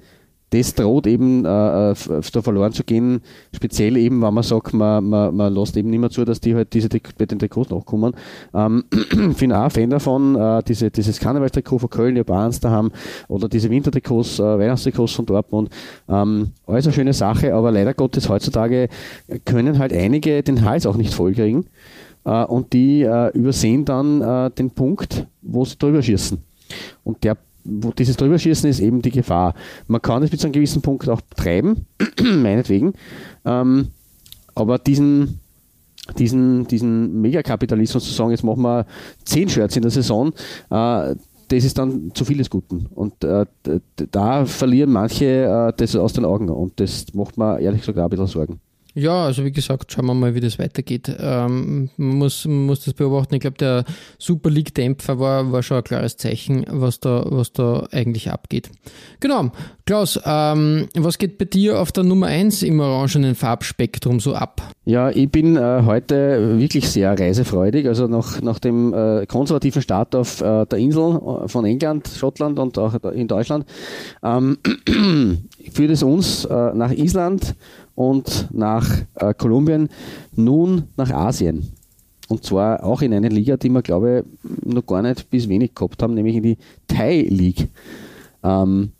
das droht eben äh, äh da verloren zu gehen, speziell eben, wenn man sagt, man, man, man lässt eben nicht mehr zu, dass die halt diese bei den Trikots nachkommen. Ähm, ich bin auch ein Fan davon, äh, diese, dieses Karnevalstrikot von Köln, Bahns da haben, oder diese Wintertrikots, äh, Weihnachtstrikots von Dortmund. Ähm, alles eine schöne Sache, aber leider Gottes heutzutage können halt einige den Hals auch nicht vollkriegen äh, und die äh, übersehen dann äh, den Punkt, wo sie drüber schießen. Und der wo dieses Drüberschießen ist eben die Gefahr. Man kann es bis zu einem gewissen Punkt auch treiben, meinetwegen, ähm, aber diesen, diesen, diesen Megakapitalismus zu sagen, jetzt machen wir zehn Shirts in der Saison, äh, das ist dann zu viel des Guten. Und äh, da verlieren manche äh, das aus den Augen und das macht mir ehrlich gesagt auch ein bisschen Sorgen. Ja, also wie gesagt, schauen wir mal, wie das weitergeht. Ähm, man, muss, man muss das beobachten. Ich glaube, der Super League-Dämpfer war, war schon ein klares Zeichen, was da, was da eigentlich abgeht. Genau. Klaus, ähm, was geht bei dir auf der Nummer 1 im orangenen Farbspektrum so ab? Ja, ich bin äh, heute wirklich sehr reisefreudig. Also nach, nach dem äh, konservativen Start auf äh, der Insel äh, von England, Schottland und auch in Deutschland ähm, führt es uns äh, nach Island und nach äh, Kolumbien, nun nach Asien. Und zwar auch in eine Liga, die wir, glaube ich, noch gar nicht bis wenig gehabt haben, nämlich in die Thai League. Ähm,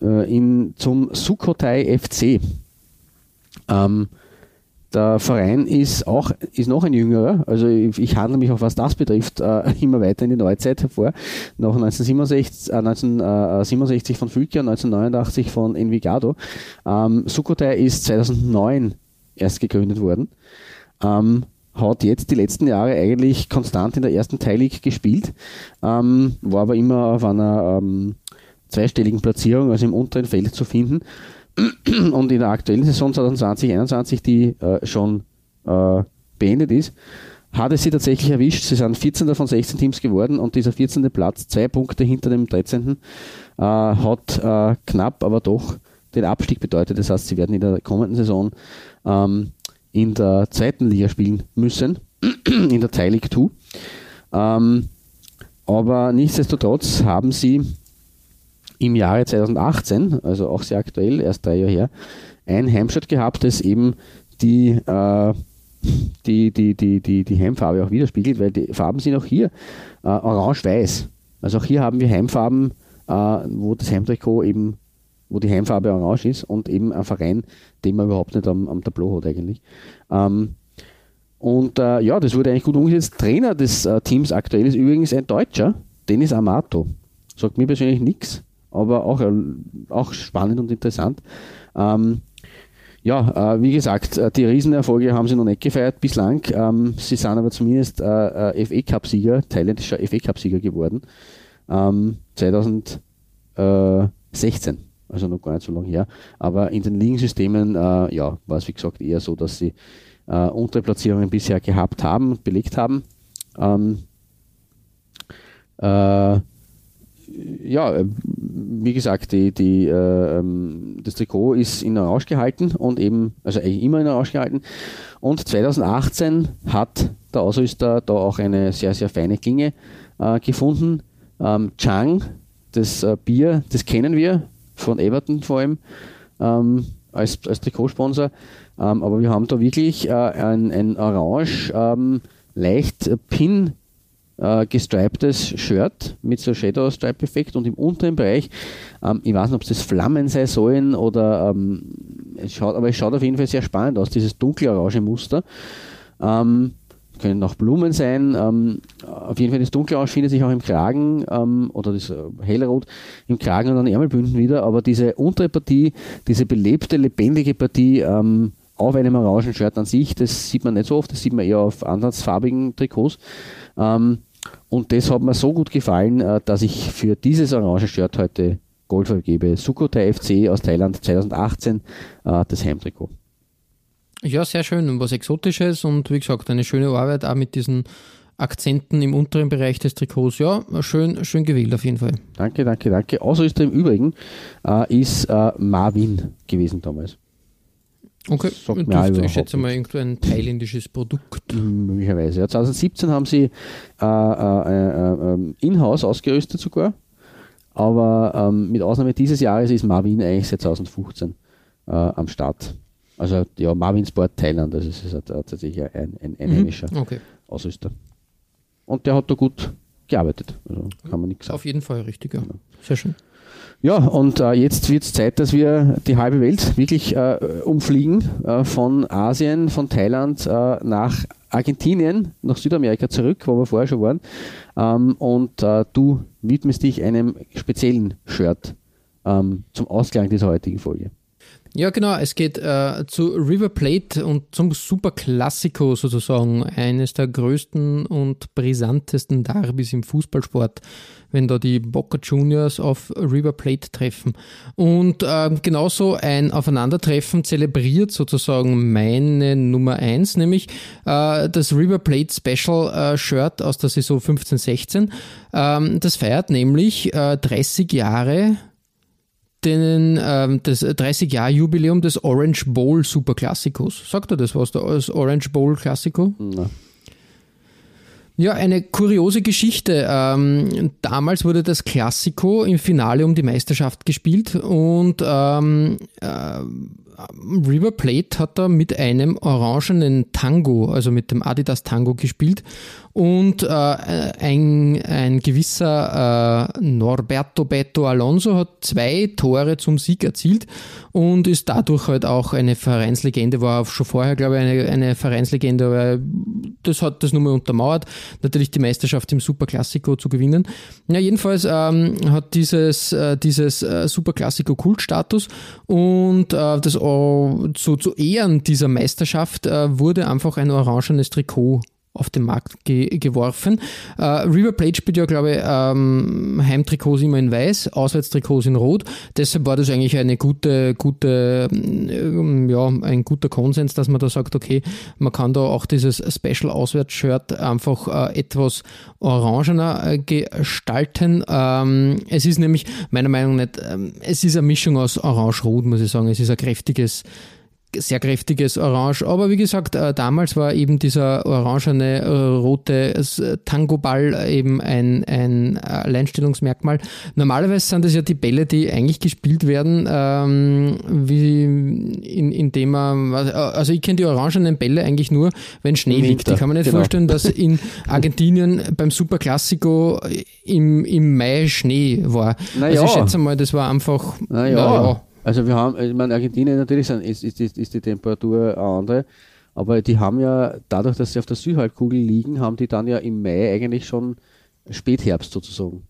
äh, in, zum Sukhothai FC. Ähm, der Verein ist auch ist noch ein jüngerer, also ich, ich handle mich auch was das betrifft äh, immer weiter in die Neuzeit hervor. Nach 1967, äh, 1967 von Fülkia, 1989 von Envigado. Ähm, Sukhothai ist 2009 erst gegründet worden. Ähm, hat jetzt die letzten Jahre eigentlich konstant in der ersten Teilleague gespielt, ähm, war aber immer auf einer ähm, zweistelligen Platzierung, also im unteren Feld zu finden. Und in der aktuellen Saison 2020-21, die äh, schon äh, beendet ist, hat es sie tatsächlich erwischt. Sie sind 14. von 16 Teams geworden und dieser 14. Platz, zwei Punkte hinter dem 13. Äh, hat äh, knapp, aber doch den Abstieg bedeutet. Das heißt, sie werden in der kommenden Saison ähm, in der zweiten Liga spielen müssen, in der League 2. Ähm, aber nichtsdestotrotz haben sie im Jahre 2018, also auch sehr aktuell, erst drei Jahre her, ein Heimstadt gehabt, das eben die, äh, die, die, die, die, die Heimfarbe auch widerspiegelt, weil die Farben sind auch hier äh, orange-weiß. Also auch hier haben wir Heimfarben, äh, wo das Heimtrikot eben, wo die Heimfarbe orange ist und eben ein Verein, den man überhaupt nicht am, am Tableau hat eigentlich. Ähm, und äh, ja, das wurde eigentlich gut umgesetzt. Trainer des äh, Teams aktuell ist übrigens ein Deutscher, Dennis Amato. Sagt mir persönlich nichts aber auch, äh, auch spannend und interessant. Ähm, ja, äh, wie gesagt, äh, die Riesenerfolge haben sie noch nicht gefeiert bislang. Ähm, sie sind aber zumindest äh, äh FA Cup-Sieger, thailändischer FA Cup-Sieger geworden. Ähm, 2016, also noch gar nicht so lange her. Aber in den Ligensystemen äh, ja, war es wie gesagt eher so, dass sie äh, untere Platzierungen bisher gehabt haben, belegt haben. Ähm, äh, ja, wie gesagt, die, die, äh, ähm, das Trikot ist in Orange gehalten und eben, also eigentlich immer in Orange gehalten. Und 2018 hat der Ausrüster da auch eine sehr, sehr feine Klinge äh, gefunden. Ähm, Chang, das äh, Bier, das kennen wir von Everton vor allem ähm, als, als Trikotsponsor. Ähm, aber wir haben da wirklich äh, ein, ein Orange, ähm, leicht Pin äh, gestriptes Shirt mit so Shadow Stripe Effekt und im unteren Bereich, ähm, ich weiß nicht, ob es das Flammen sein sollen oder ähm, es schaut, aber es schaut auf jeden Fall sehr spannend aus, dieses dunkle orange Muster. Ähm, können auch Blumen sein. Ähm, auf jeden Fall das dunkle Orange findet sich auch im Kragen ähm, oder das äh, hellrot im Kragen und an Ärmelbünden wieder, aber diese untere Partie, diese belebte, lebendige Partie ähm, auf einem orangen Shirt an sich, das sieht man nicht so oft, das sieht man eher auf andersfarbigen Trikots. Ähm, und das hat mir so gut gefallen, äh, dass ich für dieses orange Shirt heute Gold vergebe. Sukhothai FC aus Thailand 2018, äh, das Heimtrikot. Ja, sehr schön und was Exotisches und wie gesagt, eine schöne Arbeit auch mit diesen Akzenten im unteren Bereich des Trikots. Ja, schön, schön gewählt auf jeden Fall. Danke, danke, danke. Ausrüster im Übrigen äh, ist äh, Marvin gewesen damals. Okay, Sagt dürfte, ich schätze mal irgendein thailändisches Produkt. Möglicherweise. Ja, 2017 haben sie äh, äh, äh, ähm, in-house ausgerüstet sogar, aber ähm, mit Ausnahme dieses Jahres ist Marvin eigentlich seit 2015 äh, am Start. Also ja, Marvin Sport Thailand, also es ist tatsächlich ein, ein einheimischer mhm. okay. Ausrüster. Und der hat da gut gearbeitet, also kann man nichts sagen. Auf jeden Fall richtig, ja. Genau. Sehr schön. Ja, und äh, jetzt wird es Zeit, dass wir die halbe Welt wirklich äh, umfliegen, äh, von Asien, von Thailand äh, nach Argentinien, nach Südamerika zurück, wo wir vorher schon waren. Ähm, und äh, du widmest dich einem speziellen Shirt ähm, zum Ausklang dieser heutigen Folge. Ja, genau. Es geht äh, zu River Plate und zum Super Classico sozusagen. Eines der größten und brisantesten Derbys im Fußballsport, wenn da die Boca Juniors auf River Plate treffen. Und äh, genauso ein Aufeinandertreffen zelebriert sozusagen meine Nummer 1, nämlich äh, das River Plate Special äh, Shirt aus der Saison 15-16. Ähm, das feiert nämlich 30 äh, Jahre den, ähm, das 30-Jahr-Jubiläum des Orange Bowl Superklassikos. Sagt er das was, das Orange Bowl Klassiko? Nein. Ja, eine kuriose Geschichte. Ähm, damals wurde das Klassiko im Finale um die Meisterschaft gespielt und ähm, äh, River Plate hat da mit einem orangenen Tango, also mit dem Adidas Tango gespielt und äh, ein, ein gewisser äh, Norberto Beto Alonso hat zwei Tore zum Sieg erzielt und ist dadurch halt auch eine Vereinslegende, war schon vorher, glaube ich, eine, eine Vereinslegende, aber das hat das nur mal untermauert, natürlich die Meisterschaft im Superklassiko zu gewinnen. Ja, jedenfalls ähm, hat dieses, äh, dieses äh, Superklassiko Kultstatus und äh, das, äh, zu, zu Ehren dieser Meisterschaft äh, wurde einfach ein orangenes Trikot auf den Markt ge geworfen. Äh, River Plate spielt ja, glaube ich, ähm, Heimtrikots immer in weiß, Auswärtstrikots in rot. Deshalb war das eigentlich eine gute, gute, ähm, ja, ein guter Konsens, dass man da sagt, okay, man kann da auch dieses Special Auswärtsshirt einfach äh, etwas orangener äh, gestalten. Ähm, es ist nämlich meiner Meinung nach, ähm, es ist eine Mischung aus Orange-Rot, muss ich sagen. Es ist ein kräftiges sehr kräftiges Orange. Aber wie gesagt, äh, damals war eben dieser orangene, äh, rote äh, Tango-Ball eben ein, ein Alleinstellungsmerkmal. Normalerweise sind das ja die Bälle, die eigentlich gespielt werden, ähm, wie in, indem man, also ich kenne die orangenen Bälle eigentlich nur, wenn Schnee liegt. Ich kann mir nicht genau. vorstellen, dass in Argentinien beim Superklassiko im, im Mai Schnee war. Naja. Also ich schätze mal, das war einfach, naja. naja also wir haben, ich meine, Argentinien natürlich sind, ist, ist, ist, die Temperatur eine andere, aber die haben ja, dadurch, dass sie auf der Südhalbkugel liegen, haben die dann ja im Mai eigentlich schon Spätherbst sozusagen.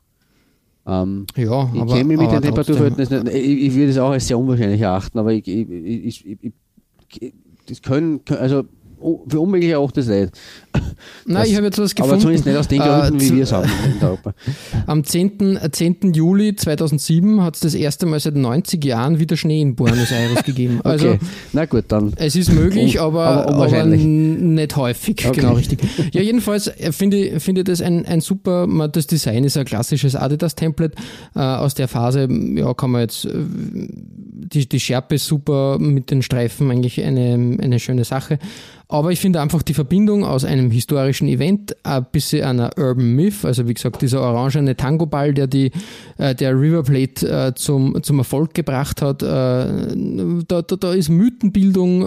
Ähm, ja, ich kenne mich mit den Temperaturverhältnissen, ich, ich, würde es auch als sehr unwahrscheinlich erachten, aber ich, ich, ich, das können, also für unmöglich auch das nicht. Nein, ich habe jetzt was gefunden. Aber zumindest nicht aus den Gründen, äh, wie wir in Europa. Am 10. 10. Juli 2007 hat es das erste Mal seit 90 Jahren wieder Schnee in Buenos Aires gegeben. Also, okay. Na gut, dann. Es ist möglich, aber, aber, aber nicht häufig. Okay. Genau, richtig. Ja, jedenfalls äh, finde ich finde das ein, ein super, das Design ist ein klassisches Adidas-Template. Äh, aus der Phase, ja, kann man jetzt, äh, die, die Schärpe ist super, mit den Streifen eigentlich eine, eine schöne Sache. Aber ich finde einfach die Verbindung aus einem historischen Event ein bisschen einer Urban Myth, also wie gesagt, dieser orangene Tango-Ball, der die, äh, der River Plate äh, zum, zum Erfolg gebracht hat, äh, da, da, da ist Mythenbildung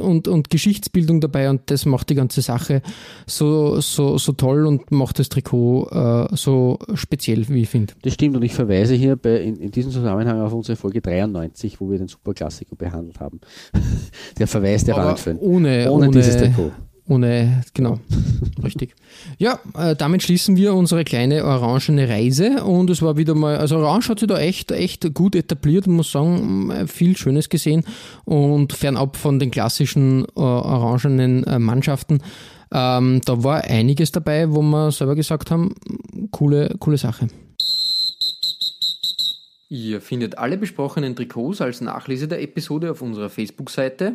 und, und Geschichtsbildung dabei und das macht die ganze Sache so, so, so toll und macht das Trikot so speziell, wie ich finde. Das stimmt und ich verweise hier bei, in, in diesem Zusammenhang auf unsere Folge 93, wo wir den Superklassiker behandelt haben. der Verweis der Wandfilm. Ohne ohne, dieses Trikot. Ohne, genau, richtig. Ja, äh, damit schließen wir unsere kleine orangene Reise und es war wieder mal, also Orange hat sich da echt, echt gut etabliert, muss sagen, äh, viel Schönes gesehen und fernab von den klassischen äh, orangenen äh, Mannschaften. Ähm, da war einiges dabei, wo wir selber gesagt haben, coole, coole Sache. Ihr findet alle besprochenen Trikots als Nachlese der Episode auf unserer Facebook-Seite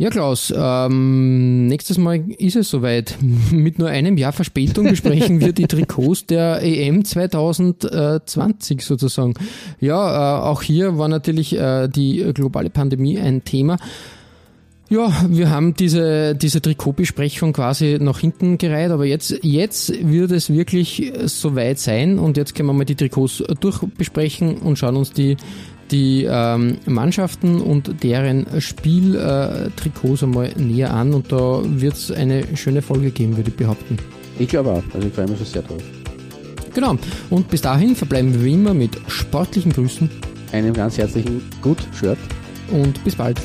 Ja, Klaus, ähm, nächstes Mal ist es soweit. Mit nur einem Jahr Verspätung besprechen wir die Trikots der EM 2020 sozusagen. Ja, äh, auch hier war natürlich äh, die globale Pandemie ein Thema. Ja, wir haben diese, diese Trikotbesprechung quasi nach hinten gereiht, aber jetzt, jetzt wird es wirklich soweit sein und jetzt können wir mal die Trikots durchbesprechen und schauen uns die die ähm, Mannschaften und deren Spieltrikots einmal näher an und da wird es eine schöne Folge geben, würde ich behaupten. Ich glaube auch, also ich freue mich schon sehr drauf. Genau, und bis dahin verbleiben wir wie immer mit sportlichen Grüßen. Einem ganz herzlichen Gut Shirt. Und bis bald.